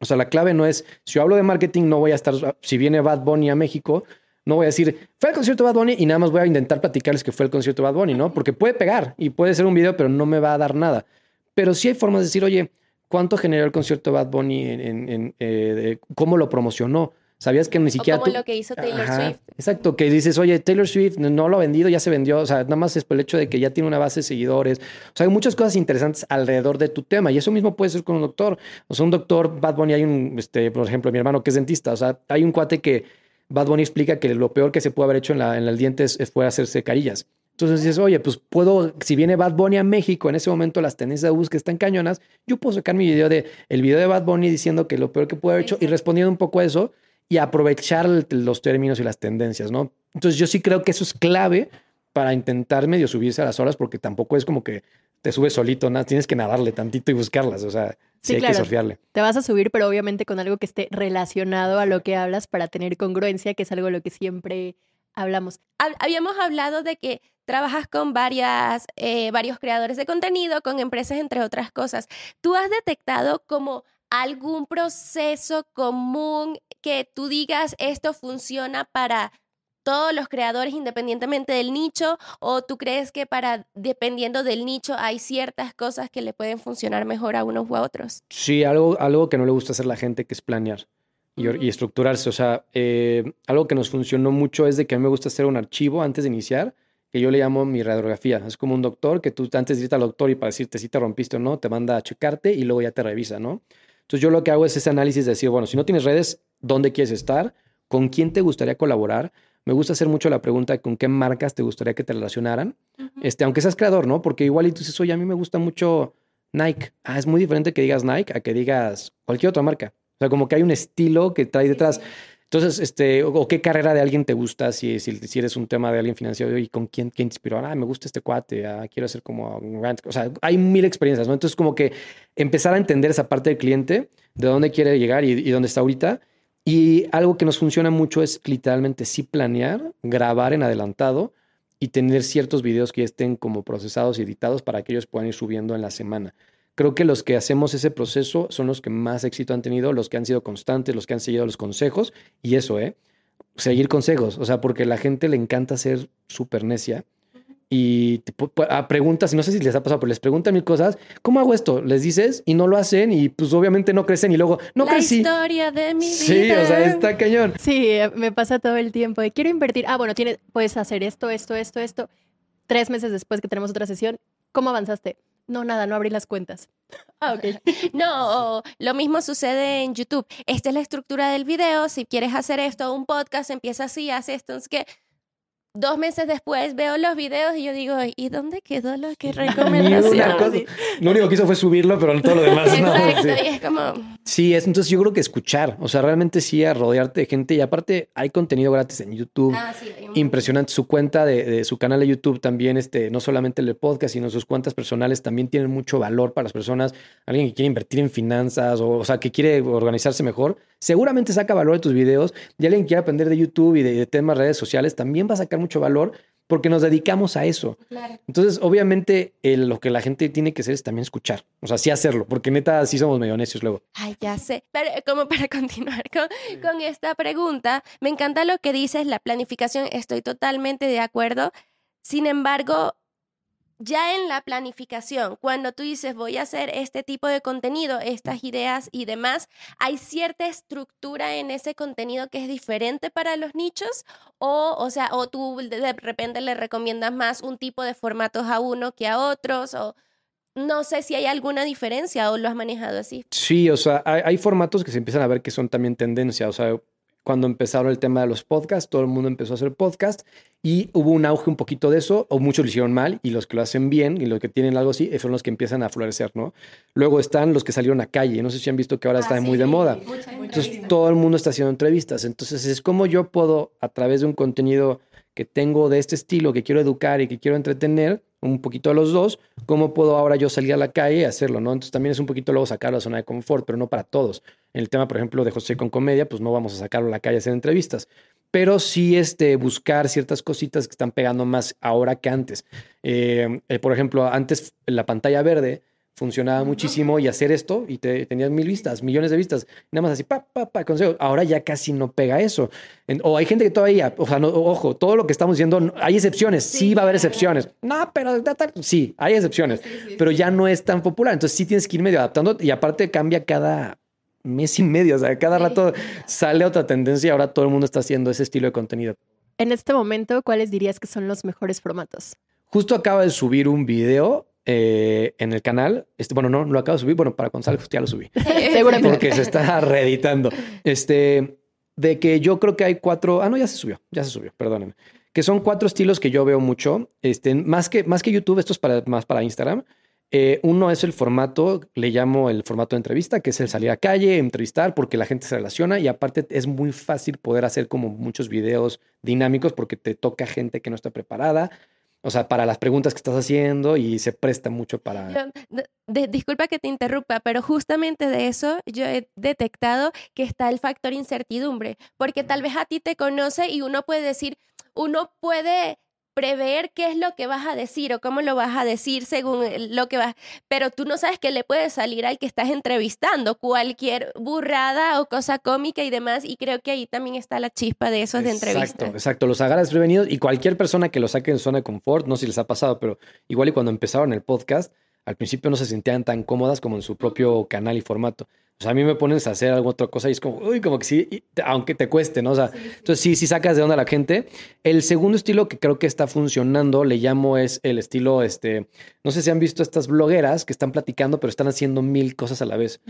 O sea, la clave no es, si yo hablo de marketing, no voy a estar, si viene Bad Bunny a México, no voy a decir, fue el concierto de Bad Bunny y nada más voy a intentar platicarles que fue el concierto de Bad Bunny, ¿no? Porque puede pegar y puede ser un video, pero no me va a dar nada. Pero sí hay formas de decir, oye, ¿cuánto generó el concierto de Bad Bunny? En, en- eh, ¿Cómo lo promocionó? ¿Sabías que ni O siquiera como tú- lo que hizo Taylor Ajá, Swift. Exacto, que dices, oye, Taylor Swift no lo ha vendido, ya se vendió, o sea, nada más es por el hecho de que ya tiene una base de seguidores. O sea, hay muchas cosas interesantes alrededor de tu tema y eso mismo puede ser con un doctor. O sea, un doctor, Bad Bunny, hay un, este, por ejemplo, mi hermano que es dentista, o sea, hay un cuate que Bad Bunny explica que lo peor que se puede haber hecho en, la, en el diente es, fue hacerse carillas. Entonces dices, oye, pues puedo, si viene Bad Bunny a México, en ese momento las tendencias de búsqueda están cañonas, yo puedo sacar mi video de el video de Bad Bunny diciendo que lo peor que puede haber hecho y respondiendo un poco a eso y aprovechar los términos y las tendencias, ¿no? Entonces yo sí creo que eso es clave para intentar medio subirse a las horas porque tampoco es como que te subes solito, nada, tienes que nadarle tantito y buscarlas, o sea, sí, Sí, hay claro. que surfearle. Te vas a subir, pero obviamente con algo que esté relacionado a lo que hablas para tener congruencia, que es algo de lo que siempre hablamos. Hab- Habíamos hablado de que trabajas con varias, eh, varios creadores de contenido, con empresas, entre otras cosas. ¿Tú has detectado como algún proceso común que tú digas esto funciona para todos los creadores independientemente del nicho o tú crees que para dependiendo del nicho hay ciertas cosas que le pueden funcionar mejor a unos u a otros? Sí, algo, algo que no le gusta hacer la gente, que es planear y, estructurarse. O sea, eh, algo que nos funcionó mucho es de que a mí me gusta hacer un archivo antes de iniciar, que yo le llamo mi radiografía. Es como un doctor que tú antes de irte al doctor y para decirte si te rompiste o no, te manda a checarte y luego ya te revisa, ¿no? Entonces yo lo que hago es ese análisis de decir, bueno, si no tienes redes, ¿dónde quieres estar? ¿Con quién te gustaría colaborar? me gusta hacer mucho la pregunta con qué marcas te gustaría que te relacionaran, este, aunque seas creador, ¿no? Porque igual y tú dices, oye, a mí me gusta mucho Nike. Ah, es muy diferente que digas Nike a que digas cualquier otra marca. O sea, como que hay un estilo que trae detrás. Entonces, este, o, qué carrera de alguien te gusta, si, si, eres un tema de alguien financiero y con quién, quién te inspiró. Ah, me gusta este cuate, ah, quiero hacer como un rant. O sea, hay mil experiencias, ¿no? Entonces, como que empezar a entender esa parte del cliente, de dónde quiere llegar y, dónde está ahorita. Y algo que nos funciona mucho es literalmente sí planear, grabar en adelantado y tener ciertos videos que estén como procesados y editados para que ellos puedan ir subiendo en la semana. Creo que los que hacemos ese proceso son los que más éxito han tenido, los que han sido constantes, los que han seguido los consejos y eso, ¿eh? Seguir consejos, o sea, porque a la gente le encanta ser súper necia y te, a preguntas, y no sé si les ha pasado, pero les preguntan mil cosas, ¿cómo hago esto? Les dices y no lo hacen y pues obviamente no crecen y luego, no la crecí. historia de mi vida. Sí, o sea, está cañón. Sí, me pasa todo el tiempo de quiero invertir. Ah, bueno, tienes, puedes hacer esto, esto, esto, esto. Tres meses después que tenemos otra sesión, ¿cómo avanzaste? No, nada, no abrí las cuentas. [LAUGHS] Ah, ok. [LAUGHS] No, lo mismo sucede en YouTube. Esta es la estructura del video. Si quieres hacer esto, un podcast, empieza así, hace esto. Es que dos meses después veo los videos y yo digo, ¿y dónde quedó lo que [LAUGHS] recomendación? Lo único que hizo fue subirlo, pero todo lo demás no. Y es como... Sí, es, entonces yo creo que escuchar, o sea, realmente sí a rodearte de gente y aparte hay contenido gratis en YouTube. Ah, sí, hay un- Impresionante. Su cuenta de, de su canal de YouTube también, este, no solamente el de podcast, sino sus cuentas personales también tienen mucho valor para las personas. Alguien que quiere invertir en finanzas o, o sea, que quiere organizarse mejor, seguramente saca valor de tus videos. Y alguien que quiere aprender de YouTube y de, de temas redes sociales también va a sacar mucho valor porque nos dedicamos a eso. Claro. Entonces, obviamente, el- lo que la gente tiene que hacer es también escuchar. O sea, sí hacerlo, porque neta, sí somos medio necios luego. Ay, ya sé. Pero eh, como para [LAUGHS] continuar con, con esta pregunta, me encanta lo que dices, la planificación, estoy totalmente de acuerdo. Sin embargo, ya en la planificación, cuando tú dices voy a hacer este tipo de contenido, estas ideas y demás, ¿hay cierta estructura en ese contenido que es diferente para los nichos? O, o sea, o tú de repente le recomiendas más un tipo de formatos a uno que a otros, o no sé si hay alguna diferencia o lo has manejado así. Sí, o sea, hay, hay formatos que se empiezan a ver que son también tendencia. O sea, cuando empezaron el tema de los podcasts, todo el mundo empezó a hacer podcast y hubo un auge un poquito de eso, o muchos lo hicieron mal, y los que lo hacen bien y los que tienen algo así, son los que empiezan a florecer, ¿no? Luego están los que salieron a calle. No sé si han visto que ahora está muy de moda. Entonces, todo el mundo está haciendo entrevistas. Entonces, es como yo puedo, a través de un contenido que tengo de este estilo, que quiero educar y que quiero entretener, un poquito a los dos, cómo puedo ahora yo salir a la calle y hacerlo, ¿no? Entonces, también es un poquito luego sacar la zona de confort, pero no para todos. En el tema, por ejemplo, de José con comedia, pues no vamos a sacarlo a la calle a hacer entrevistas, pero sí este, buscar ciertas cositas que están pegando más ahora que antes. Eh, eh, por ejemplo, antes la pantalla verde funcionaba muchísimo y hacer esto y te, tenías mil vistas, millones de vistas, nada más así, pa, pa, pa, consejo. Ahora ya casi no pega eso. En- o hay gente que todavía, o sea, no, ojo, todo lo que estamos diciendo, no- hay excepciones, sí, va a haber excepciones. No, pero da- da- sí, hay excepciones, pero ya no es tan popular. Entonces sí tienes que ir medio adaptando y aparte cambia cada mes y medio, o sea, cada rato sale otra tendencia y ahora todo el mundo está haciendo ese estilo de contenido. En este momento, ¿cuáles dirías que son los mejores formatos? Justo acaba de subir un video eh, en el canal. Este, bueno, no, lo acabo de subir. Bueno, para Gonzalo ya lo subí. [LAUGHS] Seguramente. Porque se está reeditando. Este, de que yo creo que hay cuatro. Ah, no, ya se subió. Ya se subió, perdónenme. Que son cuatro estilos que yo veo mucho. Este, más que, más que YouTube, esto es para, más para Instagram. Eh, uno es el formato, le llamo el formato de entrevista, que es el salir a calle, entrevistar, porque la gente se relaciona y aparte es muy fácil poder hacer como muchos videos dinámicos porque te toca gente que no está preparada. O sea, para las preguntas que estás haciendo y se presta mucho para... Yo- de- de- disculpa que te interrumpa, pero justamente de eso yo he detectado que está el factor incertidumbre, porque tal vez a ti te conoce y uno puede decir, uno puede prever qué es lo que vas a decir o cómo lo vas a decir según lo que vas, pero tú no sabes qué le puede salir al que estás entrevistando, cualquier burrada o cosa cómica y demás, y creo que ahí también está la chispa de esos de entrevista. Exacto, exacto. Los agarras prevenidos y cualquier persona que los saque en zona de confort, no sé si les ha pasado, pero igual y cuando empezaron el podcast, al principio no se sentían tan cómodas como en su propio canal y formato. O sea, a mí me pones a hacer alguna otra cosa y es como, uy, como que sí, aunque te cueste, ¿no? O sea, entonces sí, sí sacas de onda a la gente. El segundo estilo que creo que está funcionando, le llamo es el estilo, este, no sé si han visto estas blogueras que están platicando, pero están haciendo mil cosas a la vez.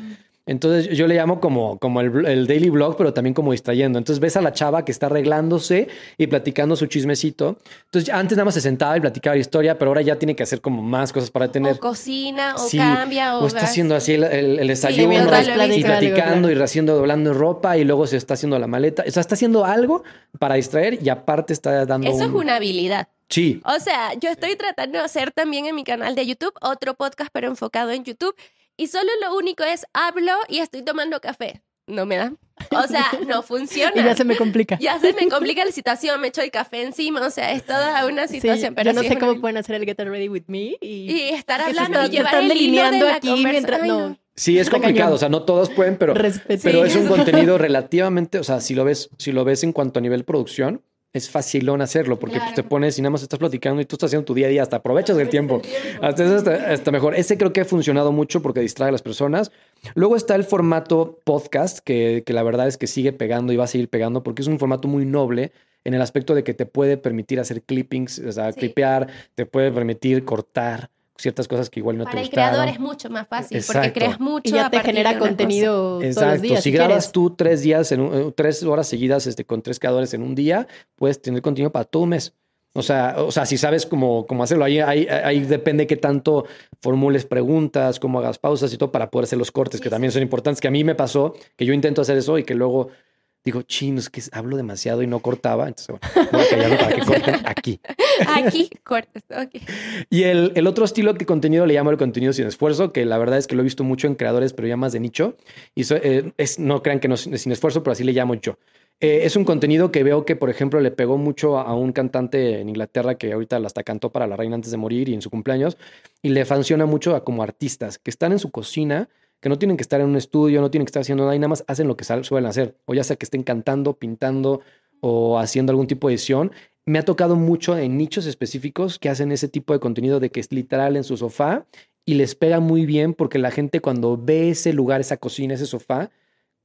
Entonces yo le llamo como, como el, el daily blog, pero también como distrayendo. Entonces ves a la chava que está arreglándose y platicando su chismecito. Entonces antes nada más se sentaba y platicaba la historia, pero ahora ya tiene que hacer como más cosas para tener. O cocina, o Sí, cambia, o, o está gas- haciendo así el, el- el desayuno y platicando y haciendo, doblando ropa y luego se está haciendo la maleta. O sea, está haciendo algo para distraer y aparte está dando Eso es un- una habilidad. Sí, O sea, yo estoy tratando de hacer también en mi canal de YouTube otro podcast, pero enfocado en YouTube. Y solo lo único es hablo y estoy tomando café. No me da. O sea, no [LAUGHS] funciona. Y ya se me complica. Ya se me complica la situación, me echo el café encima, o sea, es toda una Sí, situación. pero yo no sí sé cómo una- pueden hacer el Get Ready With Me y, Y estar hablando y llevar están el hilo de delineando la aquí mientras... Ay, no. sí, es complicado. O sea, no todos pueden, pero, pero Sí. es un contenido [LAUGHS] relativamente, o sea, si lo ves, si lo ves en cuanto a nivel producción, es facilón hacerlo porque pues, te pones y nada más estás platicando y tú estás haciendo tu día a día, hasta aprovechas el tiempo. Hasta eso está, está mejor. Ese creo que ha funcionado mucho porque distrae a las personas. Luego está el formato podcast, que, que la verdad es que sigue pegando y va a seguir pegando porque es un formato muy noble en el aspecto de que te puede permitir hacer clippings, o sea, Sí. clipear, te puede permitir cortar ciertas cosas que igual no Para te el gustaron. creador es mucho más fácil porque Exacto. creas mucho. Y ya a te genera contenido todos los Exacto. días. si si grabas quieres. tú tres días, en un- eh, tres horas seguidas este, con tres creadores en un día, puedes tener contenido para todo un mes. O sea, o sea, si sabes cómo, cómo hacerlo, ahí, ahí, ahí depende qué tanto formules preguntas, cómo hagas pausas y todo para poder hacer los cortes, que Sí, también son importantes. Que a mí me pasó que yo intento hacer eso y que luego digo, chinos, que hablo demasiado y no cortaba. Entonces, bueno, voy a callarlo para que corten [LAUGHS] aquí. Aquí, cortes. ok. Y el, el otro estilo de contenido le llamo el contenido sin esfuerzo, que la verdad es que lo he visto mucho en creadores, pero ya más de nicho. Y so- eh, es, no crean que no es sin esfuerzo, pero así le llamo yo. Eh, es un contenido que veo que, por ejemplo, le pegó mucho a un cantante en Inglaterra que ahorita hasta cantó para la reina antes de morir y en su cumpleaños. Y le funciona mucho a como artistas que están en su cocina, que no tienen que estar en un estudio, no tienen que estar haciendo nada y nada más hacen lo que suelen hacer. O ya sea que estén cantando, pintando o haciendo algún tipo de edición. Me ha tocado mucho en nichos específicos que hacen ese tipo de contenido de que es literal en su sofá y les pega muy bien porque la gente cuando ve ese lugar, esa cocina, ese sofá,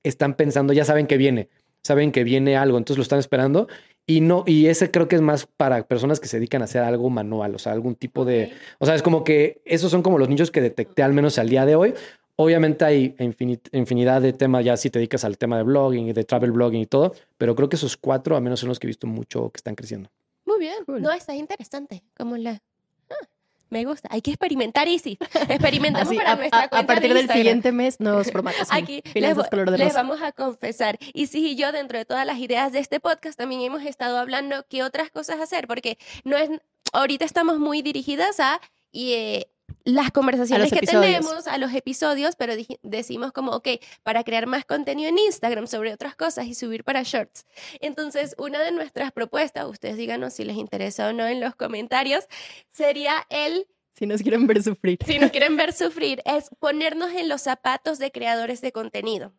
están pensando, ya saben que viene, saben que viene algo, entonces lo están esperando y no y ese creo que es más para personas que se dedican a hacer algo manual, o sea, algún tipo de, o sea, es como que esos son como los nichos que detecté al menos al día de hoy. Obviamente hay infini- infinidad de temas ya si te dedicas al tema de blogging y de travel blogging y todo, pero creo que esos cuatro al menos son los que he visto mucho que están creciendo. Muy bien. Cool. No, está interesante. Como la. Ah, me gusta. Hay que experimentar, Easy. Experimentamos Así, para a, nuestra a- a cuenta de partir del Instagram. siguiente mes, nuevos formatos. Aquí les, color de les vamos a confesar. Y sí, y yo dentro de todas las ideas de este podcast también hemos estado hablando qué otras cosas hacer, porque no es, ahorita estamos muy dirigidas a y, eh, las conversaciones que episodios. tenemos, a los episodios, pero decimos como, ok, para crear más contenido en Instagram sobre otras cosas y subir para shorts. Entonces, una de nuestras propuestas, ustedes díganos si les interesa o no en los comentarios, sería el Si nos quieren ver sufrir. si nos [LAUGHS] quieren ver sufrir, es ponernos en los zapatos de creadores de contenido.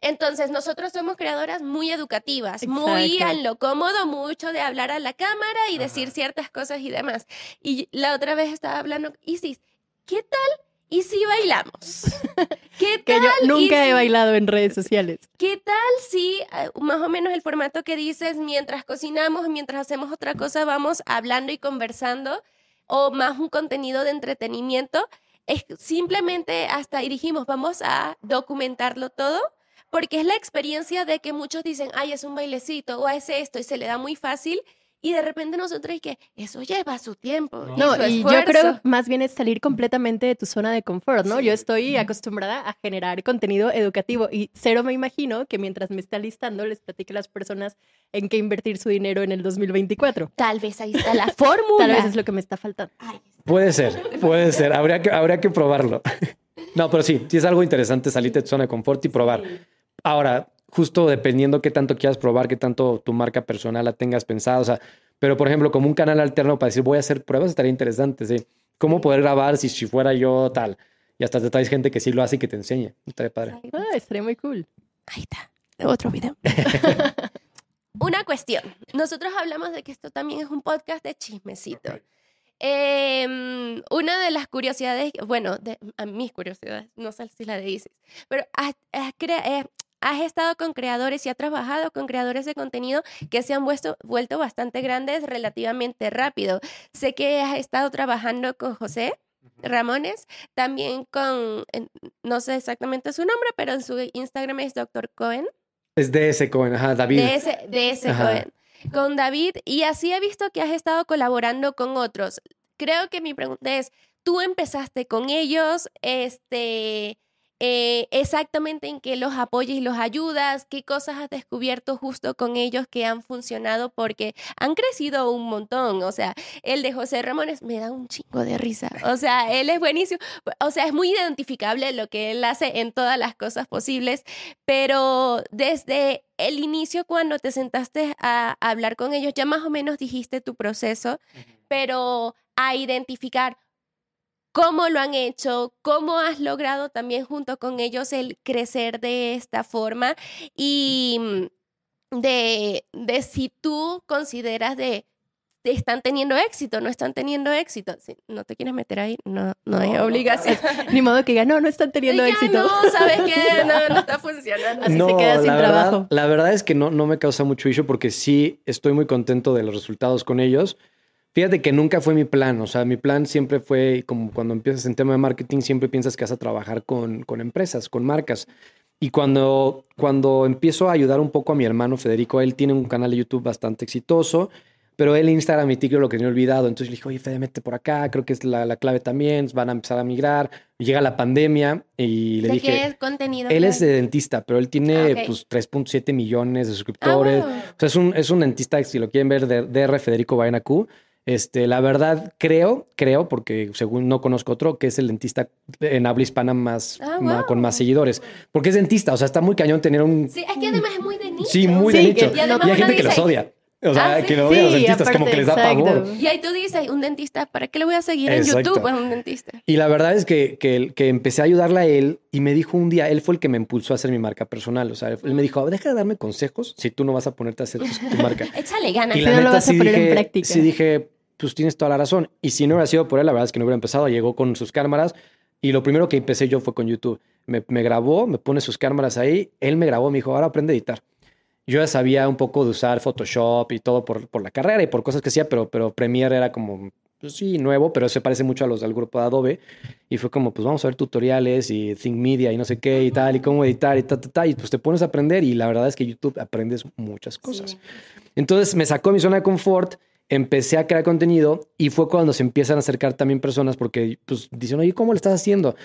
Entonces, nosotros somos creadoras muy educativas, muy en lo cómodo, mucho de hablar a la cámara y decir ciertas cosas y demás. Y la otra vez estaba hablando, Isis, ¿qué tal? ¿Y si bailamos? [LAUGHS] ¿Qué Que tal? yo nunca he si- bailado en redes sociales. ¿Qué tal si eh, más o menos el formato que dices, mientras cocinamos, mientras hacemos otra cosa, vamos hablando y conversando? O más un contenido de entretenimiento. Es simplemente hasta y dijimos, vamos a documentarlo todo, porque es la experiencia de que muchos dicen, ay, es un bailecito o es esto, y se le da muy fácil. Y de repente nosotros, y que eso lleva su tiempo. y No, su y yo esfuerzo". creo más bien es salir completamente de tu zona de confort, ¿no? Yo estoy acostumbrada a generar contenido educativo y cero me imagino que mientras me está listando les platique a las personas en qué invertir su dinero en el 2024. Tal vez ahí está la fórmula. [LAUGHS] Tal vez es lo que me está faltando. Ay, Puede ser, puede ser. Habría que, habría que probarlo. [LAUGHS] No, pero sí, sí es algo interesante salirte de tu zona de confort y probar. Ahora, justo dependiendo qué tanto quieras probar, qué tanto tu marca personal la tengas pensada, o sea, pero por ejemplo, como un canal alterno para decir voy a hacer pruebas, estaría interesante, ¿sí? ¿Cómo poder grabar si, si fuera yo tal? Y hasta te traes gente que sí lo hace y que te enseñe. Estaría padre. Ah, estaría muy cool. Ahí está, otro video. [LAUGHS] Una cuestión. Nosotros hablamos de que esto también es un podcast de chismecito. Em, una de las curiosidades, bueno, de, a mis curiosidades, no sé si la de Isis, pero has, has crea- eh, has estado con creadores y has trabajado con creadores de contenido que se han vuelto, vuelto bastante grandes relativamente rápido. Sé que has estado trabajando con José, Ramones, también con, no sé exactamente su nombre, pero en su Instagram es Dr. Cohen, Es ese Cohen, ajá, David. ese Ajá. Cohen, con David, y así he visto que has estado colaborando con otros. Creo que mi pregunta es, ¿tú empezaste con ellos? Este, eh, exactamente en qué los apoyas y los ayudas, qué cosas has descubierto justo con ellos que han funcionado porque han crecido un montón. O sea, el de José Ramones me da un chingo de risa. O sea, él es buenísimo. O sea, es muy identificable lo que él hace en todas las cosas posibles, pero desde el inicio cuando te sentaste a hablar con ellos, ya más o menos dijiste tu proceso, pero a identificar cómo lo han hecho, cómo has logrado también junto con ellos el crecer de esta forma y mm, de, de si tú consideras de, de están teniendo éxito, no están teniendo éxito. Si no te quieres meter ahí, no, no es obligación. [LAUGHS] Ni modo que diga, no, no están teniendo Ya éxito. No, ¿sabes qué? No, no [LAUGHS] está funcionando. Así se queda sin la trabajo. Verdad, la verdad es que no, no me causa mucho issue porque sí estoy muy contento de los resultados con ellos. Fíjate que nunca fue mi plan, o sea, mi plan siempre fue, como cuando empiezas en tema de marketing, siempre piensas que vas a trabajar con, con empresas, con marcas. Y cuando, cuando empiezo a ayudar un poco a mi hermano Federico, él tiene un canal de YouTube bastante exitoso, pero él Instagram y TikTok lo que tenía olvidado. Entonces le dije, oye, Fede, mete por acá, creo que es la, la clave también, van a empezar a migrar. Llega la pandemia y le ¿De dije... qué es contenido? Él es de dentista, pero él tiene Ah, ok. pues 3.7 millones de suscriptores. Ah, wow. O sea, es un, es un dentista, si lo quieren ver, de DR Federico Baena Q. Este, la verdad, creo, creo, porque según no conozco otro, que es el dentista en habla hispana más, Ah, con más seguidores. Porque es dentista, o sea, está muy cañón tener un... Sí, es que además es muy de nicho. Sí, muy Sí, de nicho. que- Y, hay gente que los odia. O sea, Ah, sí. que lo odia a los Sí, dentistas, como que les da aparte, pavor. exacto. Y ahí tú dices, un dentista, ¿para qué le voy a seguir Exacto. en YouTube a un dentista? Y la verdad es que, que, que empecé a ayudarle a él y me dijo un día, él fue el que me impulsó a hacer mi marca personal. O sea, él me dijo, deja de darme consejos si tú no vas a ponerte a hacer tu, tu marca. [LAUGHS] Échale ganas. Y Si la no lo neta vas a sí poner en dije, práctica. sí dije, pues tienes toda la razón. Y si no hubiera sido por él, la verdad es que no hubiera empezado. Llegó con sus cámaras y lo primero que empecé yo fue con YouTube. Me, me grabó, me pone sus cámaras ahí, él me grabó, me dijo, ahora aprende a editar. Yo ya sabía un poco de usar Photoshop y todo por, por la carrera y por cosas que hacía, pero, pero Premiere era como, pues sí, nuevo, pero se parece mucho a los del grupo de Adobe. Y fue como, pues vamos a ver tutoriales y Think Media y no sé qué y tal, y cómo editar y ta, ta, ta. Y pues te pones a aprender y la verdad es que YouTube aprendes muchas cosas. Sí. Entonces me sacó de mi zona de confort, empecé a crear contenido y fue cuando se empiezan a acercar también personas porque pues dicen, oye, ¿cómo lo estás haciendo?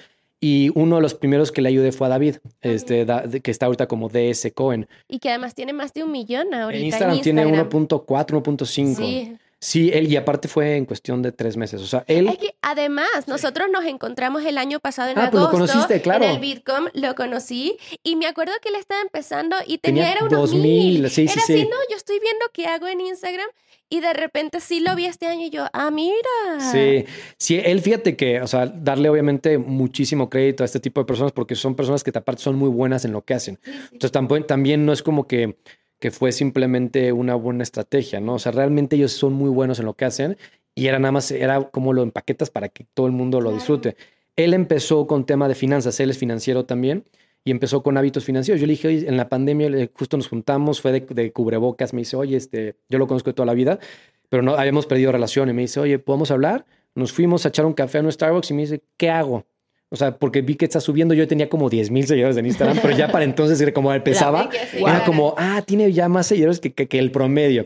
Y uno de los primeros que le ayudé fue a David, este, da- que está ahorita como DS Cohen. Y que además tiene más de un millón ahorita En Instagram, tiene Instagram. 1.4, 1.5. Sí. Sí, él, y aparte fue en cuestión de tres meses. O sea, él... Es que además nosotros nos encontramos el año pasado en Ah, pues lo agosto conociste, claro. en el Bitcom, lo conocí y me acuerdo que él estaba empezando y tenía, Tenía era unos 2000, mil. sí, sí, era sí. así, no, yo estoy viendo qué hago en Instagram y de repente sí lo vi este año y yo, ah, mira. Sí, sí, él fíjate que, o sea, darle obviamente muchísimo crédito a este tipo de personas porque son personas que aparte son muy buenas en lo que hacen. Entonces también no es como que, que fue simplemente una buena estrategia, ¿no? O sea, realmente ellos son muy buenos en lo que hacen y era nada más, era como lo empaquetas para que todo el mundo lo disfrute. Él empezó con tema de finanzas, él es financiero también y empezó con hábitos financieros. Yo le dije, oye, en la pandemia le- justo nos juntamos, fue de, de cubrebocas, me dice, oye, este, yo lo conozco de toda la vida, pero no habíamos perdido relación y me dice, oye, ¿podemos hablar? Nos fuimos a echar un café a un Starbucks y me dice, ¿qué hago? O sea, porque vi que está subiendo, yo tenía como 10 mil seguidores en Instagram, pero ya para [LAUGHS] entonces era como empezaba, era como, ah, tiene ya más seguidores que, que, que el promedio.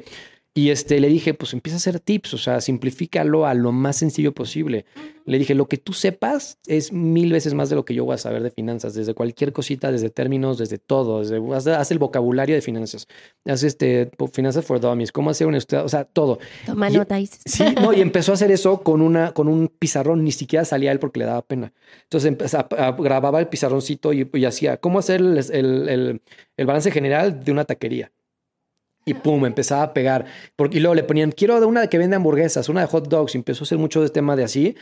Y este, le dije, pues empieza a hacer tips, o sea, simplifícalo a lo más sencillo posible. Le dije, lo que tú sepas es mil veces más de lo que yo voy a saber de finanzas, desde cualquier cosita, desde términos, desde todo, desde, haz, haz el vocabulario de finanzas, haz este, finanzas for dummies, cómo hacer un estudio, o sea, todo. Toma Y- nota. Sí, no, y empezó a hacer eso con, una, con un pizarrón, ni siquiera salía él porque le daba pena. Entonces empezó a- a- grababa el pizarroncito y, y hacía, ¿cómo hacer el, el- el- el balance general de una taquería? Y pum, empezaba a pegar. Porque, y luego le ponían, quiero de una que vende hamburguesas, una de hot dogs. Y empezó a hacer mucho de tema de así.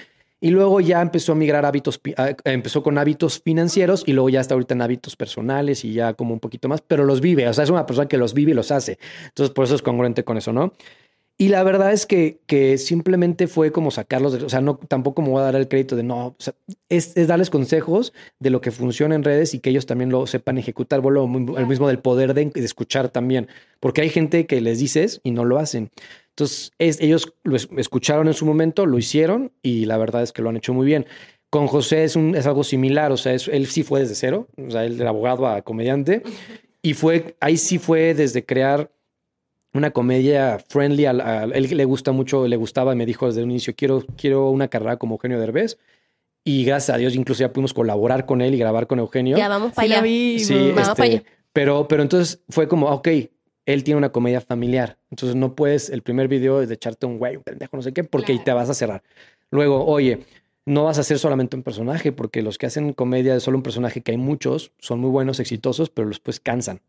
Y luego ya empezó a migrar hábitos, pi- a- empezó con hábitos financieros y luego ya está ahorita en hábitos personales y ya como un poquito más, pero los vive. O sea, es una persona que los vive y los hace. Entonces, por eso es congruente con eso, ¿no? Y la verdad es que, que simplemente fue como sacarlos, de, o sea, no, tampoco me voy a dar el crédito de no, o sea, es, es darles consejos de lo que funciona en redes y que ellos también lo sepan ejecutar, vuelvo el mismo del poder de, de escuchar también, porque hay gente que les dices y no lo hacen. Entonces, es- ellos lo es- escucharon en su momento, lo hicieron y la verdad es que lo han hecho muy bien. Con José es, un, es algo similar, o sea, es- él sí fue desde cero, o sea, él era abogado a comediante y fue, ahí sí fue desde crear una comedia friendly, a, él le gusta mucho, le gustaba, me dijo desde un inicio, quiero, quiero una carrera como Eugenio Derbez y gracias a Dios incluso ya pudimos colaborar con él y grabar con Eugenio. Ya vamos para Sí, allá. vi. Sí, Vamos este, para allá. pero, pero entonces fue como, ok, él tiene una comedia familiar. Entonces no puedes, el primer video es de echarte un güey, un pendejo, no sé qué, porque Claro. te vas a cerrar. Luego, oye, no vas a hacer solamente un personaje, porque los que hacen comedia de solo un personaje, que hay muchos, son muy buenos, exitosos, pero después cansan.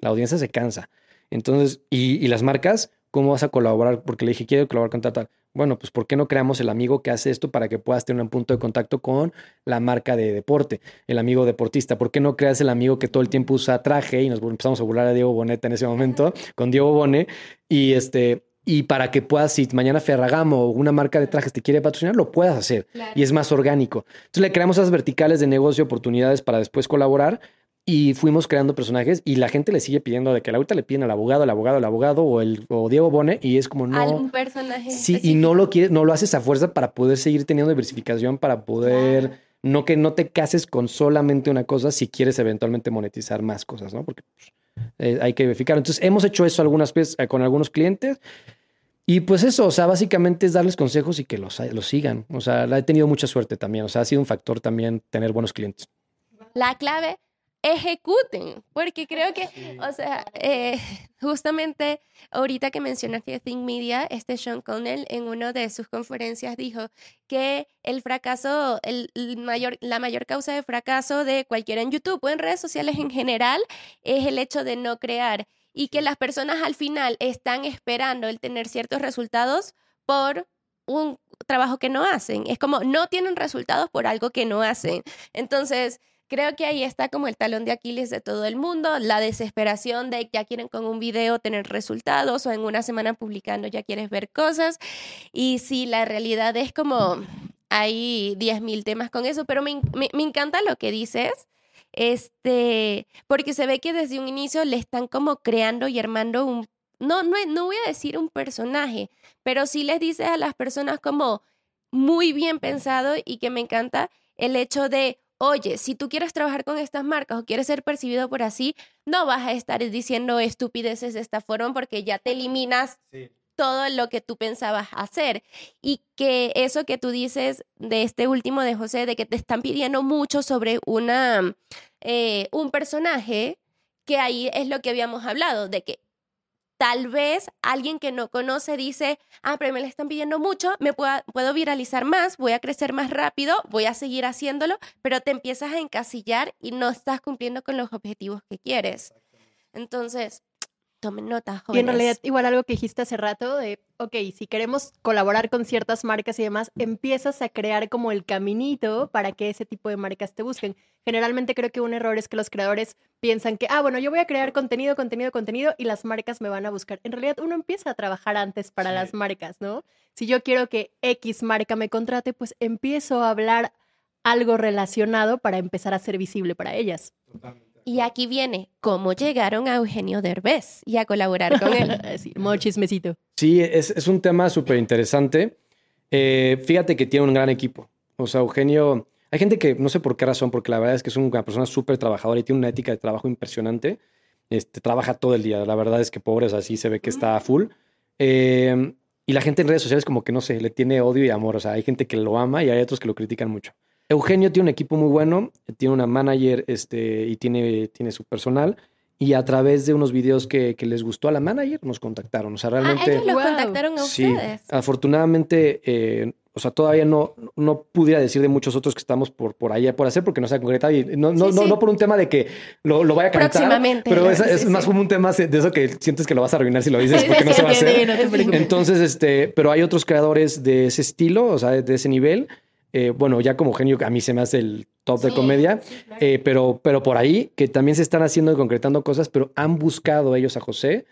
La audiencia se cansa. Entonces, y, y las marcas, ¿cómo vas a colaborar? Porque le dije, quiero colaborar con tal, tal. Bueno, pues ¿por qué no creamos el amigo que hace esto para que puedas tener un punto de contacto con la marca de deporte, el amigo deportista? ¿Por qué no creas el amigo que todo el tiempo usa traje y nos empezamos a burlar a Diego Boneta en ese momento con Diego Bone y este y para que puedas si mañana Ferragamo o una marca de trajes te quiere patrocinar lo puedas hacer y es más orgánico. Entonces le creamos esas verticales de negocio, oportunidades para después colaborar y fuimos creando personajes y la gente le sigue pidiendo de que ahorita le piden al abogado, al abogado, al abogado o el o Diego Bone y es como no Algún personaje. Sí, y no lo quieres, no lo haces a fuerza para poder seguir teniendo diversificación, para poder, Claro. no que no te cases con solamente una cosa si quieres eventualmente monetizar más cosas, ¿no? Porque pues, eh, hay que verificar. Entonces, hemos hecho eso algunas veces eh, con algunos clientes. Y pues eso, o sea, básicamente es darles consejos y que los, los sigan. O sea, la he tenido mucha suerte también. O sea, ha sido un factor también tener buenos clientes. La clave, ejecuten, porque creo que, o sea, eh, justamente ahorita que mencionaste Think Media, este Sean Connell en una de sus conferencias dijo que el fracaso, el, el mayor, la mayor causa de fracaso de cualquiera en YouTube o en redes sociales en general es el hecho de no crear y que las personas al final están esperando el tener ciertos resultados por un trabajo que no hacen. Es como no tienen resultados por algo que no hacen. Entonces, creo que ahí está como el talón de Aquiles de todo el mundo, la desesperación de ya quieren con un video tener resultados o en una semana publicando ya quieres ver cosas. Y sí, la realidad es como hay 10.000 temas con eso, pero me, me, me encanta lo que dices. Este, porque se ve que desde un inicio le están como creando y armando un, no, no, no voy a decir un personaje, pero sí les dices a las personas como muy bien pensado y que me encanta el hecho de, oye, si tú quieres trabajar con estas marcas o quieres ser percibido por así, no vas a estar diciendo estupideces de esta forma porque ya te eliminas todo lo que tú pensabas hacer. Y que eso que tú dices de este último de José, de que te están pidiendo mucho sobre una, eh, un personaje, que ahí es lo que habíamos hablado, de que tal vez alguien que no conoce dice, ah, pero me le están pidiendo mucho, me puedo, puedo viralizar más, voy a crecer más rápido, voy a seguir haciéndolo, pero te empiezas a encasillar y no estás cumpliendo con los objetivos que quieres. Entonces, tomen nota, Y en jóvenes. realidad, igual algo que dijiste hace rato de, ok, si queremos colaborar con ciertas marcas y demás, empiezas a crear como el caminito para que ese tipo de marcas te busquen. Generalmente creo que un error es que los creadores piensan que, ah, bueno, yo voy a crear contenido, contenido, contenido y las marcas me van a buscar. En realidad uno empieza a trabajar antes para las marcas, ¿no? Si yo quiero que X marca me contrate, pues empiezo a hablar algo relacionado para empezar a ser visible para ellas. Y aquí viene cómo llegaron a Eugenio Derbez y a colaborar con él. [LAUGHS] Sí, chismecito. Sí, es, es un tema súper interesante. Eh, fíjate que tiene un gran equipo. O sea, Eugenio, hay gente que no sé por qué razón, porque la verdad es que es una persona súper trabajadora y tiene una ética de trabajo impresionante. Este, trabaja todo el día. La verdad es que pobre, o sea, sí se ve que está a full. Eh, y la gente en redes sociales como que no sé, le tiene odio y amor. O sea, hay gente que lo ama y hay otros que lo critican mucho. Eugenio tiene un equipo muy bueno, tiene una manager este, y tiene, tiene su personal. Y a través de unos videos que, que les gustó a la manager, nos contactaron. O sea, Ah, realmente... ellos los Wow. contactaron a Sí, ustedes. afortunadamente, eh, o sea, todavía no, no pudiera decir de muchos otros que estamos por, por ahí por hacer porque no se ha concretado y no, no, Sí, no, sí. no por un tema de que lo, lo vaya a cantar, Próximamente, pero es, [LAUGHS] Sí, es sí, más sí. como un tema de eso que sientes que lo vas a arruinar si lo dices porque no se va a Sí, hacer. no te preocupes. Entonces, este, pero hay otros creadores de ese estilo, o sea, de ese nivel. Eh, bueno, ya como genio, a mí se me hace el top de comedia, sí, claro. eh, pero, pero por ahí que también se están haciendo y concretando cosas, pero han buscado ellos a José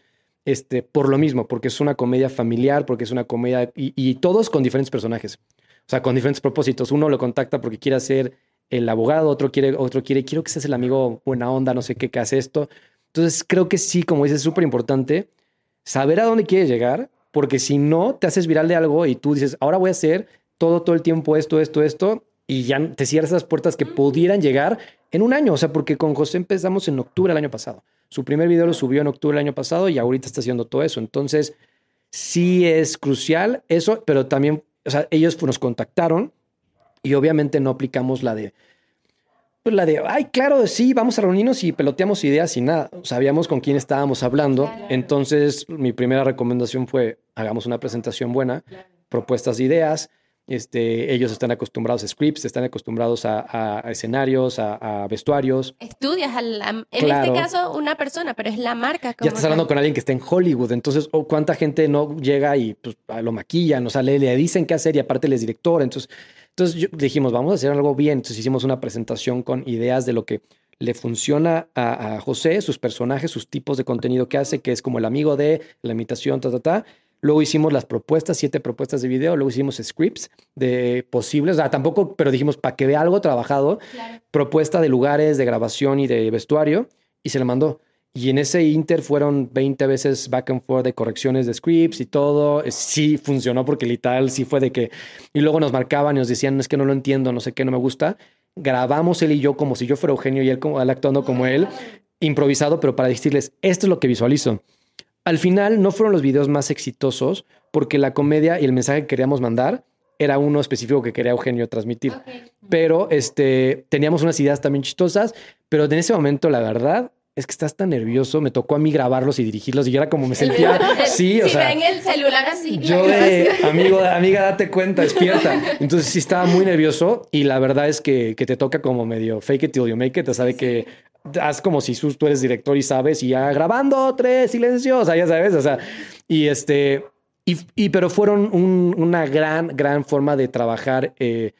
este, por lo mismo, porque es una comedia familiar, porque es una comedia y, y todos con diferentes personajes, o sea, con diferentes propósitos. Uno lo contacta porque quiere ser el abogado, otro quiere, otro quiere, quiero que seas el amigo buena onda, no sé qué, que hace esto. Entonces, creo que sí, como dices, es súper importante saber a dónde quieres llegar porque si no, te haces viral de algo y tú dices, ahora voy a hacer todo, todo el tiempo esto, esto, esto, y ya te cierras esas puertas que pudieran llegar en un año. O sea, porque con José empezamos en octubre del año pasado. Su primer video lo subió en octubre del año pasado y ahorita está haciendo todo eso. Entonces, sí es crucial eso, pero también, o sea, ellos nos contactaron y obviamente no aplicamos la de, pues la de, ay, claro, sí, vamos a reunirnos y peloteamos ideas y nada. Sabíamos con quién estábamos hablando. Entonces, mi primera recomendación fue, hagamos una presentación buena, propuestas de ideas este, ellos están acostumbrados a scripts, están acostumbrados a, escenarios, a, vestuarios. Estudias, en este caso, una persona, pero es la marca. ya estás hablando con alguien que está en Hollywood, entonces, oh, ¿cuánta gente no llega y pues, lo maquillan? O sea, le, le, dicen qué hacer y aparte él es director. Entonces, entonces dijimos, vamos a hacer algo bien. Entonces hicimos una presentación con ideas de lo que le funciona a, a José, sus personajes, sus tipos de contenido que hace, que es como el amigo de la imitación, ta, ta, ta Luego hicimos las propuestas, siete propuestas de video. Luego hicimos scripts de posibles. O sea, tampoco, pero dijimos para que vea algo trabajado. Propuesta de lugares de grabación y de vestuario. Y se le mandó. Y en ese inter fueron 20 veces back and forth de correcciones de scripts y todo. Sí funcionó porque literal sí fue de que. Y luego nos marcaban y nos decían, es que no lo entiendo, no sé qué, no me gusta. Grabamos él y yo como si yo fuera Eugenio y él, como, él actuando como él, improvisado, pero para decirles, esto es lo que visualizo. Al final no fueron los videos más exitosos porque la comedia y el mensaje que queríamos mandar era uno específico que quería Eugenio transmitir. Pero este, teníamos unas ideas también chistosas, pero en ese momento la verdad es que estás tan nervioso, me tocó a mí grabarlos y dirigirlos y era como me sentía, [LAUGHS] sí, o sea, ven el celular así. Yo de, amigo, amiga, date cuenta, despierta. Entonces sí estaba muy nervioso y la verdad es que, que te toca como medio fake it till you make it, o sabe que haz como si tú eres director y sabes, y ya grabando tres silencios, o sea, ya sabes, o sea, y este, y, pero fueron una gran, gran forma de trabajar, eh,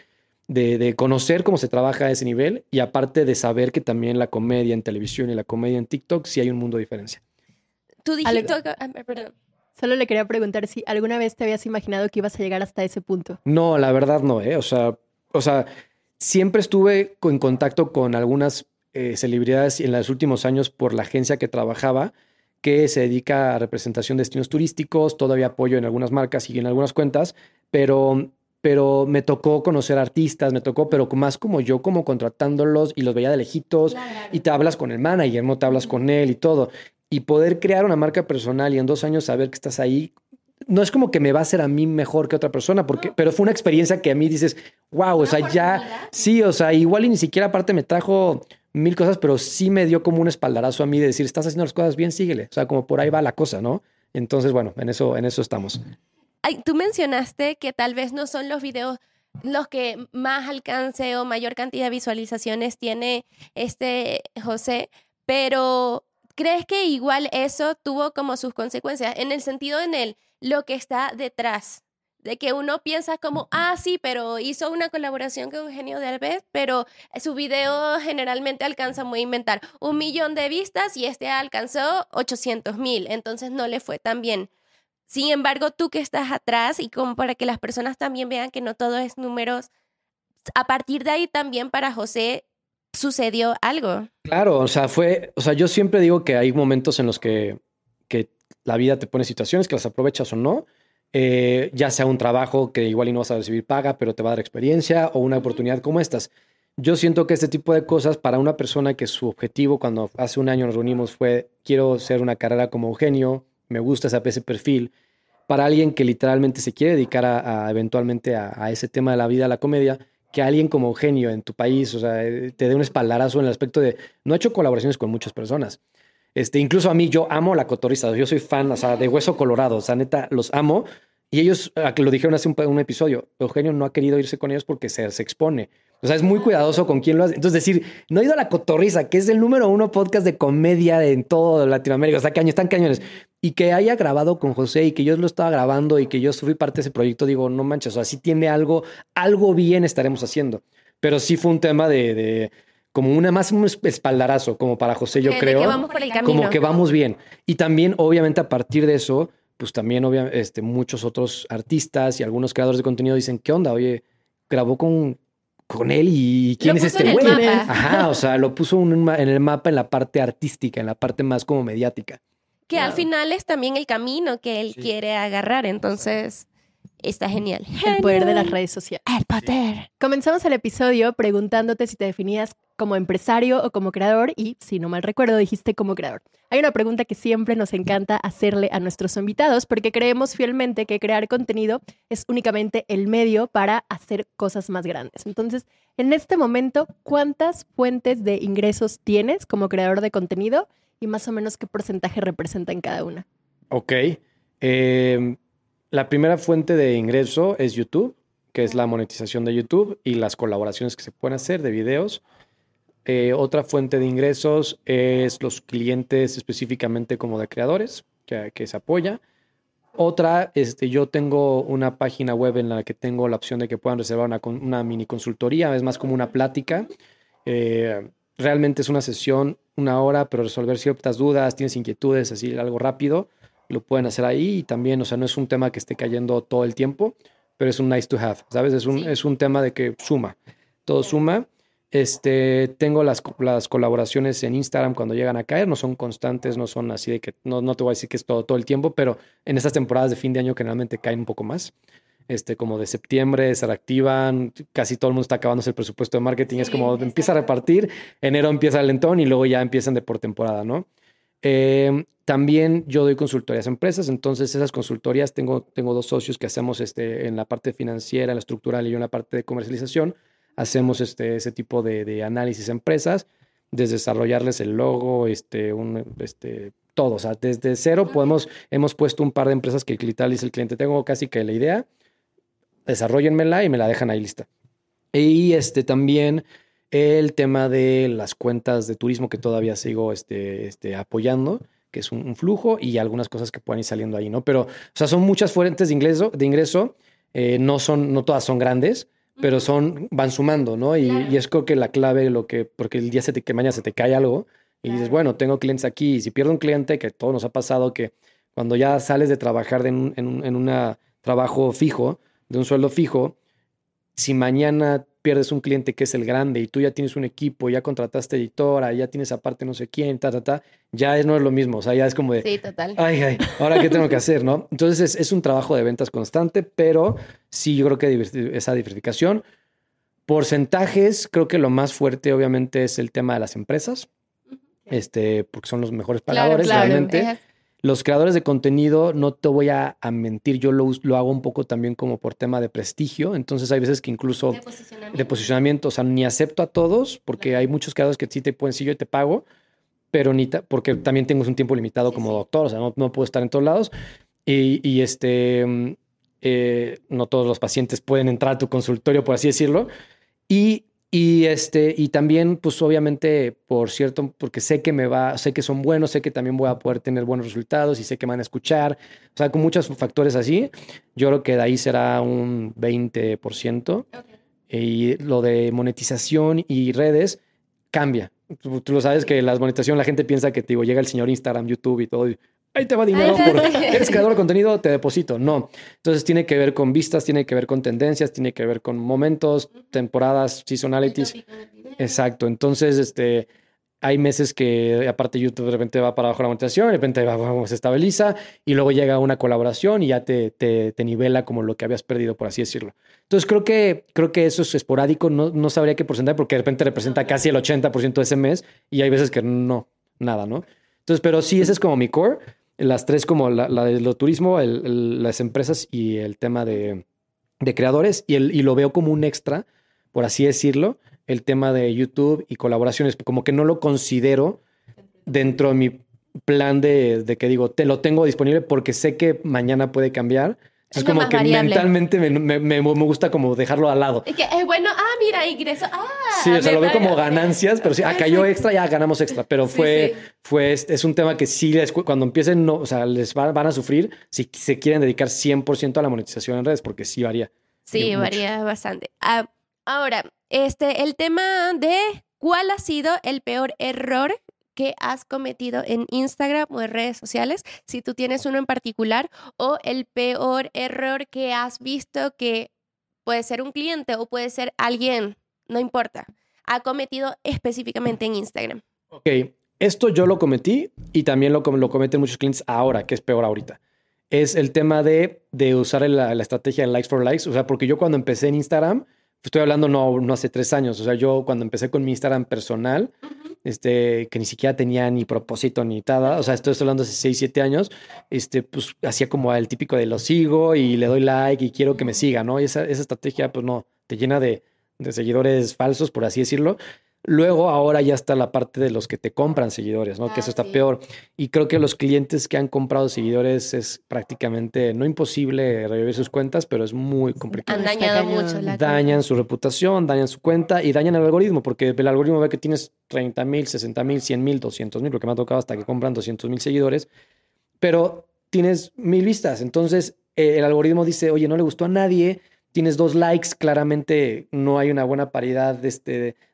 de, conocer cómo se trabaja a ese nivel y aparte de saber que también la comedia en televisión y la comedia en TikTok sí hay un mundo de diferencia. Tú dijiste, ah, perdón. Solo le quería preguntar si alguna vez te habías imaginado que ibas a llegar hasta ese punto. No, la verdad no, ¿eh? O sea, o sea, siempre estuve en contacto con algunas eh, celebridades en los últimos años por la agencia que trabajaba, que se dedica a representación de destinos turísticos, todavía apoyo en algunas marcas y en algunas cuentas, pero, pero me tocó conocer artistas, me tocó, pero más como yo, como contratándolos y los veía de lejitos y te hablas con el manager, no te hablas con él y todo. Y poder crear una marca personal y en dos años saber que estás ahí no es como que me va a hacer a mí mejor que otra persona, porque, pero fue una experiencia que a mí dices, wow, o sea, ya, sí, o sea, igual y ni siquiera aparte me trajo mil cosas, pero sí me dio como un espaldarazo a mí de decir, estás haciendo las cosas bien, síguele. O sea, como por ahí va la cosa, ¿no? Entonces, bueno, en eso, en eso estamos. Ay, tú mencionaste que tal vez no son los videos los que más alcance o mayor cantidad de visualizaciones tiene este José, pero ¿crees que igual eso tuvo como sus consecuencias en el sentido en el lo que está detrás de que uno piensa como, ah, sí, pero hizo una colaboración con Eugenio Derbez, pero su video generalmente alcanza, muy inventar, un millón de vistas y este alcanzó 800 mil, entonces no le fue tan bien. Sin embargo, tú que estás atrás y como para que las personas también vean que no todo es números, a partir de ahí también para José sucedió algo. Claro, o sea, fue, o sea, yo siempre digo que hay momentos en los que, que la vida te pone situaciones que las aprovechas o no eh, ya sea un trabajo que igual y no vas a recibir paga, pero te va a dar experiencia o una oportunidad como estas. Yo siento que este tipo de cosas para una persona que su objetivo cuando hace un año nos reunimos fue quiero ser una carrera como Eugenio, me gusta ese perfil, para alguien que literalmente se quiere dedicar a, eventualmente a, ese tema de la vida, la comedia, que alguien como Eugenio en tu país, o sea, eh, te dé un espaldarazo en el aspecto de no ha hecho colaboraciones con muchas personas. Este, incluso a mí, yo amo la cotorriza. Yo soy fan, o sea, de hueso colorado. O sea, neta, los amo. Y ellos lo dijeron hace un, episodio. Eugenio no ha querido irse con ellos porque se, se, expone. O sea, es muy cuidadoso con quién lo hace. Entonces, decir, no ha ido a la cotorriza, que es el número uno podcast de comedia en todo Latinoamérica. O sea, años están cañones. Y que haya grabado con José y que yo lo estaba grabando y que yo fui parte de ese proyecto, digo, no manches. O sea, sí tiene algo, algo bien estaremos haciendo. Pero sí fue un tema de como una más un espaldarazo, como para José, yo creo. Como que vamos bien. Y también, obviamente, a partir de eso, pues también obviamente, este, muchos otros artistas y algunos creadores de contenido dicen, ¿qué onda? Oye, grabó con, con él y quién es este güey. Ajá, o sea, lo puso en el mapa en la parte artística, en la parte más como mediática. que al final es también el camino que él Sí. quiere agarrar. Entonces, está genial. El poder de las redes sociales. El poder. Comenzamos el episodio preguntándote si te definías como empresario o como creador y, si no mal recuerdo, dijiste como creador. Hay una pregunta que siempre nos encanta hacerle a nuestros invitados porque creemos fielmente que crear contenido es únicamente el medio para hacer cosas más grandes. Entonces, en este momento, ¿cuántas fuentes de ingresos tienes como creador de contenido y más o menos qué porcentaje representan cada una? Ok. Eh, la primera fuente de ingreso es YouTube, que es la monetización de YouTube y las colaboraciones que se pueden hacer de videos. Eh, otra fuente de ingresos es los clientes específicamente como de creadores, que, que se apoya. Otra, este, yo tengo una página web en la que tengo la opción de que puedan reservar una, una mini consultoría, es más como una plática. Eh, realmente es una sesión, una hora, pero resolver ciertas dudas, tienes inquietudes, así algo rápido, lo pueden hacer ahí y también, o sea, no es un tema que esté cayendo todo el tiempo, pero es un nice to have, ¿sabes? Es un, Sí. es un tema de que suma, todo suma. Este, tengo las, las colaboraciones en Instagram cuando llegan a caer, no son constantes, no son así de que, no, no te voy a decir que es todo, todo el tiempo, pero en estas temporadas de fin de año generalmente caen un poco más. Este, como de septiembre se reactivan, casi todo el mundo está acabándose el presupuesto de marketing, es como empieza a repartir, enero empieza el lentón y luego ya empiezan de por temporada, ¿no? Eh, también yo doy consultorías a empresas, entonces esas consultorías tengo, tengo dos socios que hacemos este, en la parte financiera, la estructural y yo en la parte de comercialización. Hacemos este, ese tipo de, de análisis a empresas, desde desarrollarles el logo, este, un, este, todo. O sea, desde cero podemos, hemos puesto un par de empresas que literal dice el cliente, tengo casi que la idea, desarrollenmela y me la dejan ahí lista. Y este también el tema de las cuentas de turismo que todavía sigo este, este, apoyando, que es un, un flujo y algunas cosas que pueden ir saliendo ahí, ¿no? Pero, o sea, son muchas fuentes de ingreso, de ingreso, eh, no son, no todas son grandes, pero son, van sumando, ¿no? Y, Claro. y es creo que la clave, lo que, porque el día se te, que mañana se te cae algo y dices, bueno, tengo clientes aquí y si pierdo un cliente, que todo nos ha pasado, que cuando ya sales de trabajar de un- en un en una trabajo fijo, de un sueldo fijo, si mañana pierdes un cliente que es el grande y tú ya tienes un equipo, ya contrataste editora, ya tienes aparte no sé quién, ta, ta, ta, ya es, no es lo mismo. O sea, ya es como de, Sí, total. ay, ay, ahora qué tengo que hacer, ¿no? Entonces es, es un trabajo de ventas constante, pero sí, yo creo que esa diversificación. Porcentajes, creo que lo más fuerte obviamente es el tema de las empresas, este, porque son los mejores Claro, pagadores claro. realmente. Los creadores de contenido, no te voy a, a mentir, yo lo, hago un poco también como por tema de prestigio, entonces hay veces que incluso de posicionamiento. de posicionamiento, o sea, ni acepto a todos, porque hay muchos creadores que sí te pueden, sí, yo te pago, pero ni, ta- porque también tengo un tiempo limitado Sí, como sí. doctor, o sea, no, no puedo estar en todos lados, y, y este, mm, eh, no todos los pacientes pueden entrar a tu consultorio, por así decirlo, y, y este, y también, pues obviamente, por cierto, porque sé que me va, sé que son buenos, sé que también voy a poder tener buenos resultados y sé que me van a escuchar, o sea, con muchos factores así, yo creo que de ahí será un 20%. Y lo de monetización y redes cambia. Tú, tú lo sabes que la monetización, la gente piensa que te digo, llega el señor Instagram, YouTube y todo. y, Ahí te va dinero [LAUGHS] eres creador de contenido, te deposito. No. Entonces tiene que ver con vistas, tiene que ver con tendencias, tiene que ver con momentos, temporadas, seasonalities. Exacto. Entonces, este, hay meses que aparte YouTube de repente va para abajo la monetización, de repente va, va, se estabiliza y luego llega una colaboración y ya te, te, te nivela como lo que habías perdido, por así decirlo. Entonces creo que, creo que eso es esporádico, no, no sabría qué porcentaje porque de repente representa casi el 80% de ese mes y hay veces que no, nada, ¿no? Entonces, pero sí, ese es como mi core. Las tres como la, la de lo turismo, el- las empresas y el tema de, de creadores y, el, y lo veo como un extra, por así decirlo, el tema de YouTube y colaboraciones, como que no lo considero dentro de mi plan de, de que digo, te lo tengo disponible porque sé que mañana puede cambiar. Es como que variable. mentalmente me, me- me- me gusta como dejarlo al lado. Es que es bueno, ah, mira, ingreso, ah. Sí, o sea, lo veo como ganancias, pero sí, ah, cayó extra, ya ganamos extra. Pero Sí, fue, sí. fue, es, un tema que sí, les, cu- cuando empiecen, no, o sea, les va- van a sufrir si se quieren dedicar 100% a la monetización en redes, porque sí varía. Sí, Mucho. varía bastante. Ah, ahora, este, el tema de cuál ha sido el peor error que has cometido en Instagram o en redes sociales, si tú tienes uno en particular, o el peor error que has visto que puede ser un cliente o puede ser alguien, no importa, ha cometido específicamente en Instagram. Ok, esto yo lo cometí y también lo, com- lo cometen muchos clientes ahora, que es peor ahorita. Es el tema de, de usar la, la estrategia de likes for likes. O sea, porque yo cuando empecé en Instagram, estoy hablando no, no hace tres años, o sea, yo cuando empecé con mi Instagram personal, este, que ni siquiera tenía ni propósito ni nada, o sea, estoy hablando hace seis, siete años, este, pues hacía como el típico de lo sigo y le doy like y quiero que me siga, ¿no? Y esa, esa estrategia, pues no, te llena de, de seguidores falsos, por así decirlo. Luego, ahora ya está la parte de los que te compran seguidores, ¿no? que Ah, eso está sí. peor. Y creo que los clientes que han comprado seguidores es prácticamente no imposible revivir sus cuentas, pero es muy complicado. Han dañado mucho la Dañan su reputación, dañan su cuenta y dañan el algoritmo, porque el algoritmo ve que tienes 30 mil, 60 mil, 100 mil, 200 mil, porque me ha tocado hasta que compran 200 mil seguidores, pero tienes mil vistas. Entonces, eh, el algoritmo dice, oye, no le gustó a nadie, tienes dos likes, claramente no hay una buena paridad de, este,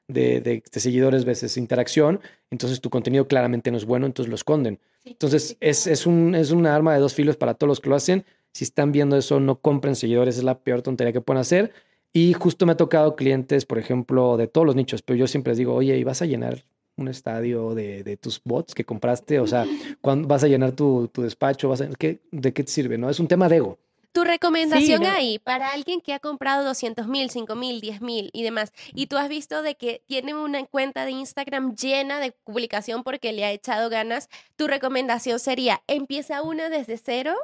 de, de- de seguidores veces interacción, entonces tu contenido claramente no es bueno, entonces lo esconden. Entonces, es, es, un, es una arma de dos filos para todos los que lo hacen. Si están viendo eso, no compren seguidores, es la peor tontería que pueden hacer. Y justo me ha tocado clientes, por ejemplo, de todos los nichos, pero yo siempre les digo, oye, ¿y vas a llenar un estadio de, de tus bots que compraste? O sea, [LAUGHS] ¿cuándo vas a llenar tu, tu despacho? ¿Vas a- ¿qué, ¿De qué te sirve? No, es un tema de ego. Tu recomendación Sí, ¿no? ahí para alguien que ha comprado 200 mil, 5 mil, 10 mil y demás, y tú has visto de que tiene una cuenta de Instagram llena de publicación porque le ha echado ganas, tu recomendación sería, empieza una desde cero,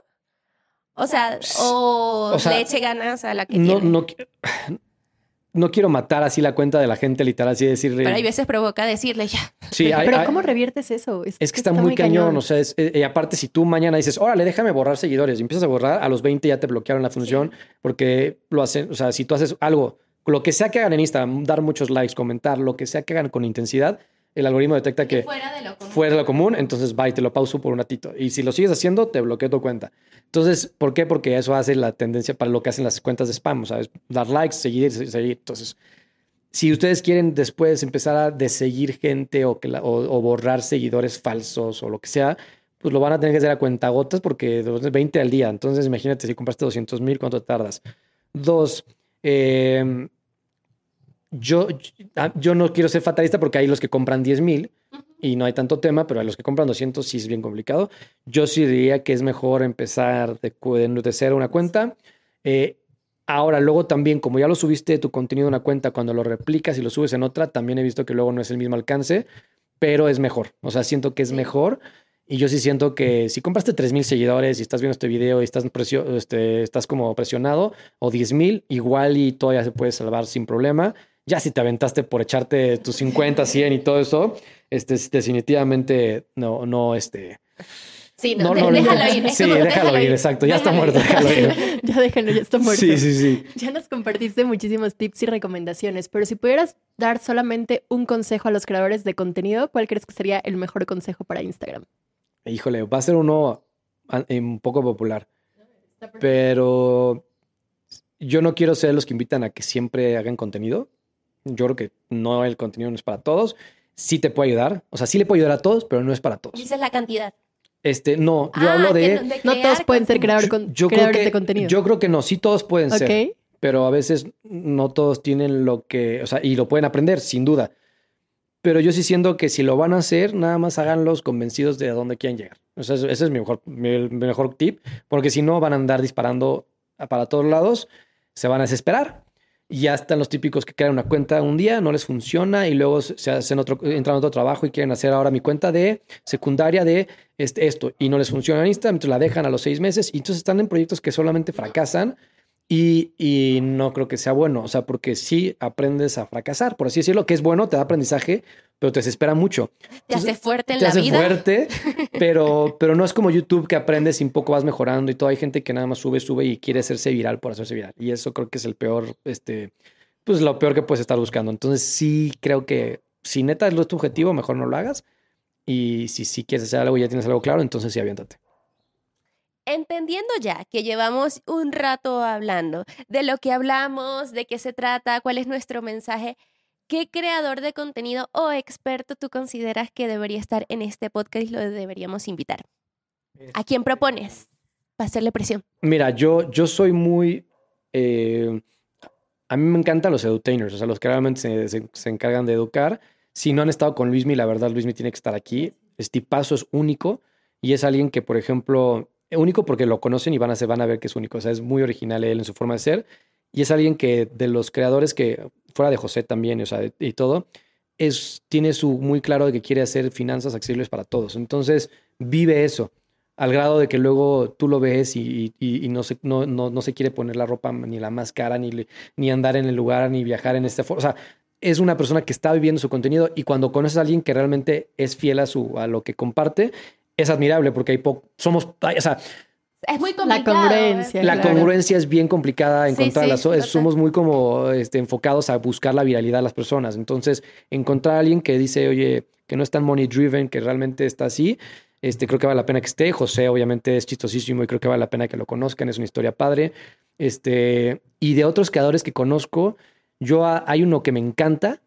o sea, o, o sea, le eche ganas a la que No, tiene. no, no quiero matar así la cuenta de la gente, literal, así decirle. Pero hay veces provoca decirle ya. Sí, hay- Pero hay- ¿cómo reviertes eso? Es que está, muy cañón, o sea, es- eh, y aparte si tú mañana dices, órale, déjame borrar seguidores y empiezas a borrar, a los 20 ya te bloquearon la función porque lo hacen, o sea, si tú haces algo, lo que sea que hagan en Instagram, dar muchos likes, comentar, lo que sea que hagan con intensidad, el algoritmo detecta que fuera de lo común. fuera de lo común, entonces va y te lo pauso por un ratito. Y si lo sigues haciendo, te bloqueo tu cuenta. Entonces, ¿por qué? Porque eso hace la tendencia para lo que hacen las cuentas de spam, ¿sabes? Dar likes, seguir, se- seguir. Entonces, si ustedes quieren después empezar a deseguir gente o, que la- o, o borrar seguidores falsos o lo que sea, pues lo van a tener que hacer a cuentagotas porque es 20 al día. Entonces, imagínate si compraste 200 mil, ¿cuánto tardas? Dos, eh, yo, ah, yo no quiero ser fatalista porque hay los que compran 10 mil y no hay tanto tema, pero a los que compran 200 sí es bien complicado. Yo sí diría que es mejor empezar de, de cero una cuenta. Eh, ahora, luego también, como ya lo subiste tu contenido en una cuenta, cuando lo replicas y lo subes en otra, también he visto que luego no es el mismo alcance, pero es mejor. O sea, siento que es mejor. Y yo sí siento que si compraste 3000 seguidores y estás viendo este video y estás, presio- este, estás como presionado, o 10000, igual y todavía se puede salvar sin problema. Ya si te aventaste por echarte tus 50, 100 y todo eso, este, definitivamente no, no, este. Sí, no, no, no, déjalo ir. Sí, déjalo ir, exacto. Ya está muerto, déjalo ir. [LAUGHS] ya déjenlo, ya está muerto. Sí, sí, sí. Ya nos compartiste muchísimos tips y recomendaciones, pero si pudieras dar solamente un consejo a los creadores de contenido, ¿cuál crees que sería el mejor consejo para Instagram? Híjole, va a ser uno eh, un poco popular, pero yo no quiero ser los que invitan a que siempre hagan contenido. Yo creo que no, el contenido no es para todos. Sí te puede ayudar, o sea, sí le puede ayudar a todos, pero no es para todos. Dices la cantidad. Este, no, yo Ah, hablo de... no- de No crear todos pueden ser creador con- yo creo creadores que, de contenido. Yo creo que no, sí todos pueden ser, ok. pero a veces no todos tienen lo que, o sea, y lo pueden aprender, sin duda. Pero yo sí siento que si lo van a hacer, nada más háganlos convencidos de a dónde quieren llegar. O sea, ese ese es mi mejor, mi, mi mejor tip, porque si no van a andar disparando para todos lados, se van a desesperar. Ya están los típicos que crean una cuenta un día, no les funciona y luego se se hacen otro, entran a otro trabajo y quieren hacer ahora mi cuenta de secundaria de este, esto y no les funciona en Instagram, entonces la dejan a los seis meses y entonces están en proyectos que solamente fracasan y, y no creo que sea bueno, o sea, porque sí aprendes a fracasar, por así decirlo, que es bueno, te da aprendizaje, pero te desespera mucho. Te hace fuerte en te la hace vida. fuerte, [LAUGHS] pero, pero no es como YouTube que aprendes y un poco vas mejorando y todo. Hay gente que nada más sube, sube y quiere hacerse viral por hacerse viral. Y eso creo que es el peor, este, pues lo peor que puedes estar buscando. Entonces sí creo que si neta es lo tu objetivo, mejor no lo hagas. Y si sí quieres hacer algo y ya tienes algo claro, entonces sí aviéntate. Entendiendo ya que llevamos un rato hablando de lo que hablamos, de qué se trata, cuál es nuestro mensaje, ¿qué creador de contenido o experto tú consideras que debería estar en este podcast y lo deberíamos invitar? ¿A quién propones? Para hacerle presión. Mira, yo, yo soy muy... eh, a mí me encantan los edutainers, o sea, los que realmente se, se- se encargan de educar. Si no han estado con Luismi, la verdad, Luismi tiene que estar aquí. Es tipazo, es único y es alguien que, por ejemplo, único porque lo conocen y van a, se van a ver que es único. O sea, es muy original él en su forma de ser y es alguien que de los creadores que, fuera de José también, o sea, y todo, es, tiene su muy claro de que quiere hacer finanzas accesibles para todos. Entonces, vive eso al grado de que luego tú lo ves y, y, no, se, no, no, no, se quiere poner la ropa ni la máscara, ni, ni andar en el lugar, ni viajar en este... O sea, es una persona que está viviendo su contenido y cuando conoces a alguien que realmente es fiel a, su, a lo que comparte, es admirable porque hay poco... Somos... O sea, es muy complicado. La congruencia. La claro. congruencia es bien complicada encontrarla. Sí, sí, somos muy como este, enfocados a buscar la viralidad de las personas. Entonces, encontrar a alguien que dice, oye, que no es tan money driven, que realmente está así, este, creo que vale la pena que esté. José, obviamente, es chistosísimo y creo que vale la pena que lo conozcan. Es una historia padre. Este, y de otros creadores que conozco, yo hay uno que me encanta,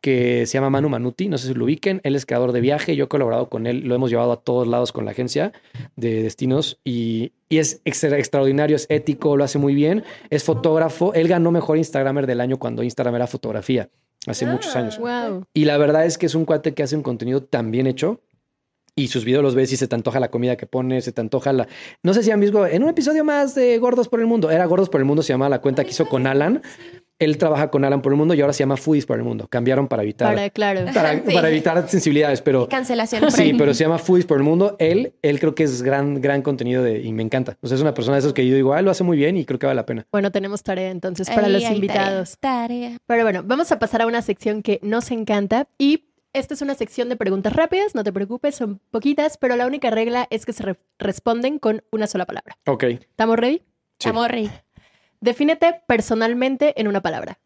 que se llama Manu Manuti, no sé si lo ubiquen, él es creador de viaje, yo he colaborado con él, lo hemos llevado a todos lados con la agencia de destinos y, y es extra, extraordinario, es ético, lo hace muy bien, es fotógrafo, él ganó mejor Instagramer del año cuando Instagram era fotografía, hace ah, muchos años. Wow. Y la verdad es que es un cuate que hace un contenido tan bien hecho y sus videos los ves y se te antoja la comida que pone, se te antoja la... No sé si han visto, en un episodio más de Gordos por el Mundo, era Gordos por el Mundo, se llama la cuenta que hizo con Alan. Él trabaja con Alan por el Mundo y ahora se llama Foodies por el Mundo. Cambiaron para evitar... Para, claro. Para, [LAUGHS] sí. para evitar sensibilidades, pero... Cancelaciones. Sí, pero se llama Foodies por el Mundo. Él, él creo que es gran, gran contenido de, y me encanta. O sea, es una persona de esos que yo digo, ah, lo hace muy bien y creo que vale la pena. Bueno, tenemos tarea entonces para Ahí los invitados. Tarea, tarea. Pero bueno, vamos a pasar a una sección que nos encanta y esta es una sección de preguntas rápidas, no te preocupes, son poquitas, pero la única regla es que se re responden con una sola palabra. Ok. ¿Estamos ready? Sí. Defínete personalmente en una palabra.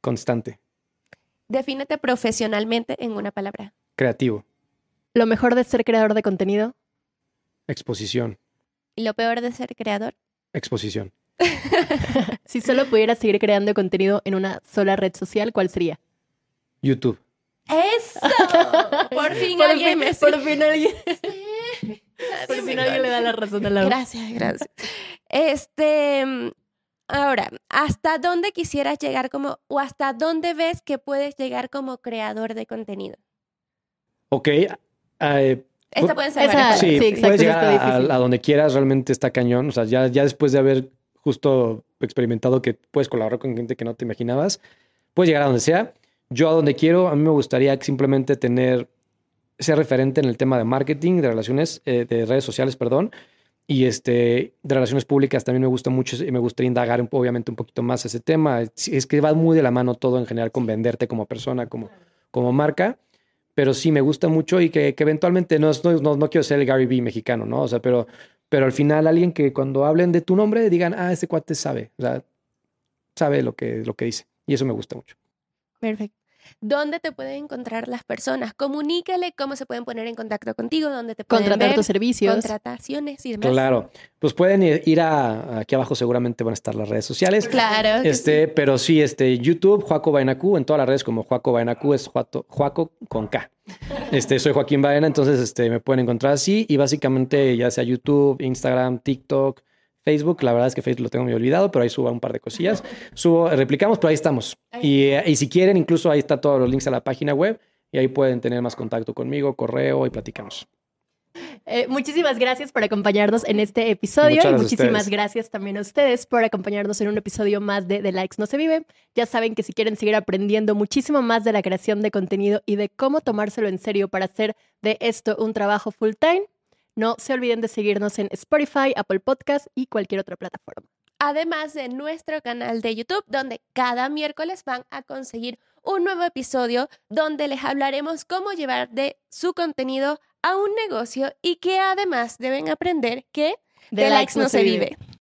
Constante. Defínete profesionalmente en una palabra. Creativo. Lo mejor de ser creador de contenido. Exposición. ¿Y lo peor de ser creador? Exposición. [LAUGHS] si solo pudieras seguir creando contenido en una sola red social, ¿cuál sería? YouTube. ¡Eso! [LAUGHS] Por fin Por alguien fin- me por fin alguien, Sí. [LAUGHS] por fin alguien le da la razón a la Gracias, gracias. Este, mm, ahora, ¿hasta dónde quisieras llegar como, o hasta dónde ves que puedes llegar como creador de contenido? Ok. eh, Esta puede ser Esa- sí, sí, exacto, puedes llegar a donde quieras, realmente está cañón. O sea, ya, ya después de haber justo experimentado que puedes colaborar con gente que no te imaginabas, puedes llegar a donde sea. Yo a donde quiero, a mí me gustaría simplemente tener, ser referente en el tema de marketing, de relaciones, eh, de redes sociales, perdón, y este, de relaciones públicas también me gusta mucho y me gustaría indagar un obviamente un poquito más ese tema. Es, es que va muy de la mano todo en general con venderte como persona, como, como marca pero sí me gusta mucho y que, que eventualmente no, es- no, no, no quiero ser el Gary Vee mexicano, ¿no? O sea, pero, pero al final alguien que cuando hablen de tu nombre digan, ah, ese cuate sabe, o sea, sabe lo que, lo que dice. Y eso me gusta mucho. Perfecto. ¿Dónde te pueden encontrar las personas? Comunícale cómo se pueden poner en contacto contigo, dónde te pueden Contratar ver, tus servicios. contrataciones y demás. Claro, pues pueden ir ir a, aquí abajo seguramente van a estar las redes sociales. Claro. Este, pero sí, este, YouTube, Juaco Bainacú, en todas las redes como Juaco Bainacú es Juato- Juaco con K. [LAUGHS] Este, soy Joaquín Baena, entonces este, me pueden encontrar así y básicamente ya sea YouTube, Instagram, TikTok, Facebook, la verdad es que Facebook lo tengo medio olvidado, pero ahí subo un par de cosillas. Subo, replicamos, pero ahí estamos. Y, eh, y si quieren, incluso ahí está todos los links a la página web y ahí pueden tener más contacto conmigo, correo y platicamos. Eh, muchísimas gracias por acompañarnos en este episodio y muchísimas gracias también a ustedes por acompañarnos en un episodio más de The Likes No Se Vive. Ya saben que si quieren seguir aprendiendo muchísimo más de la creación de contenido y de cómo tomárselo en serio para hacer de esto un trabajo full time, no se olviden de seguirnos en Spotify, Apple Podcast y cualquier otra plataforma. Además de nuestro canal de YouTube, donde cada miércoles van a conseguir un nuevo episodio donde les hablaremos cómo llevar de su contenido a un negocio y que además deben aprender que de likes no se vive.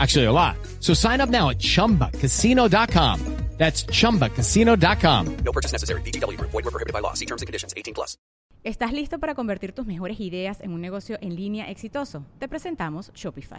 Actually, a lot. So sign up now at chumbacasino.com. That's chumbacasino.com. No purchase necessary. VGW Group. Void were prohibited by law. See terms and conditions. 18 plus. ¿Estás listo para convertir tus mejores ideas en un negocio en línea exitoso? Te presentamos Shopify.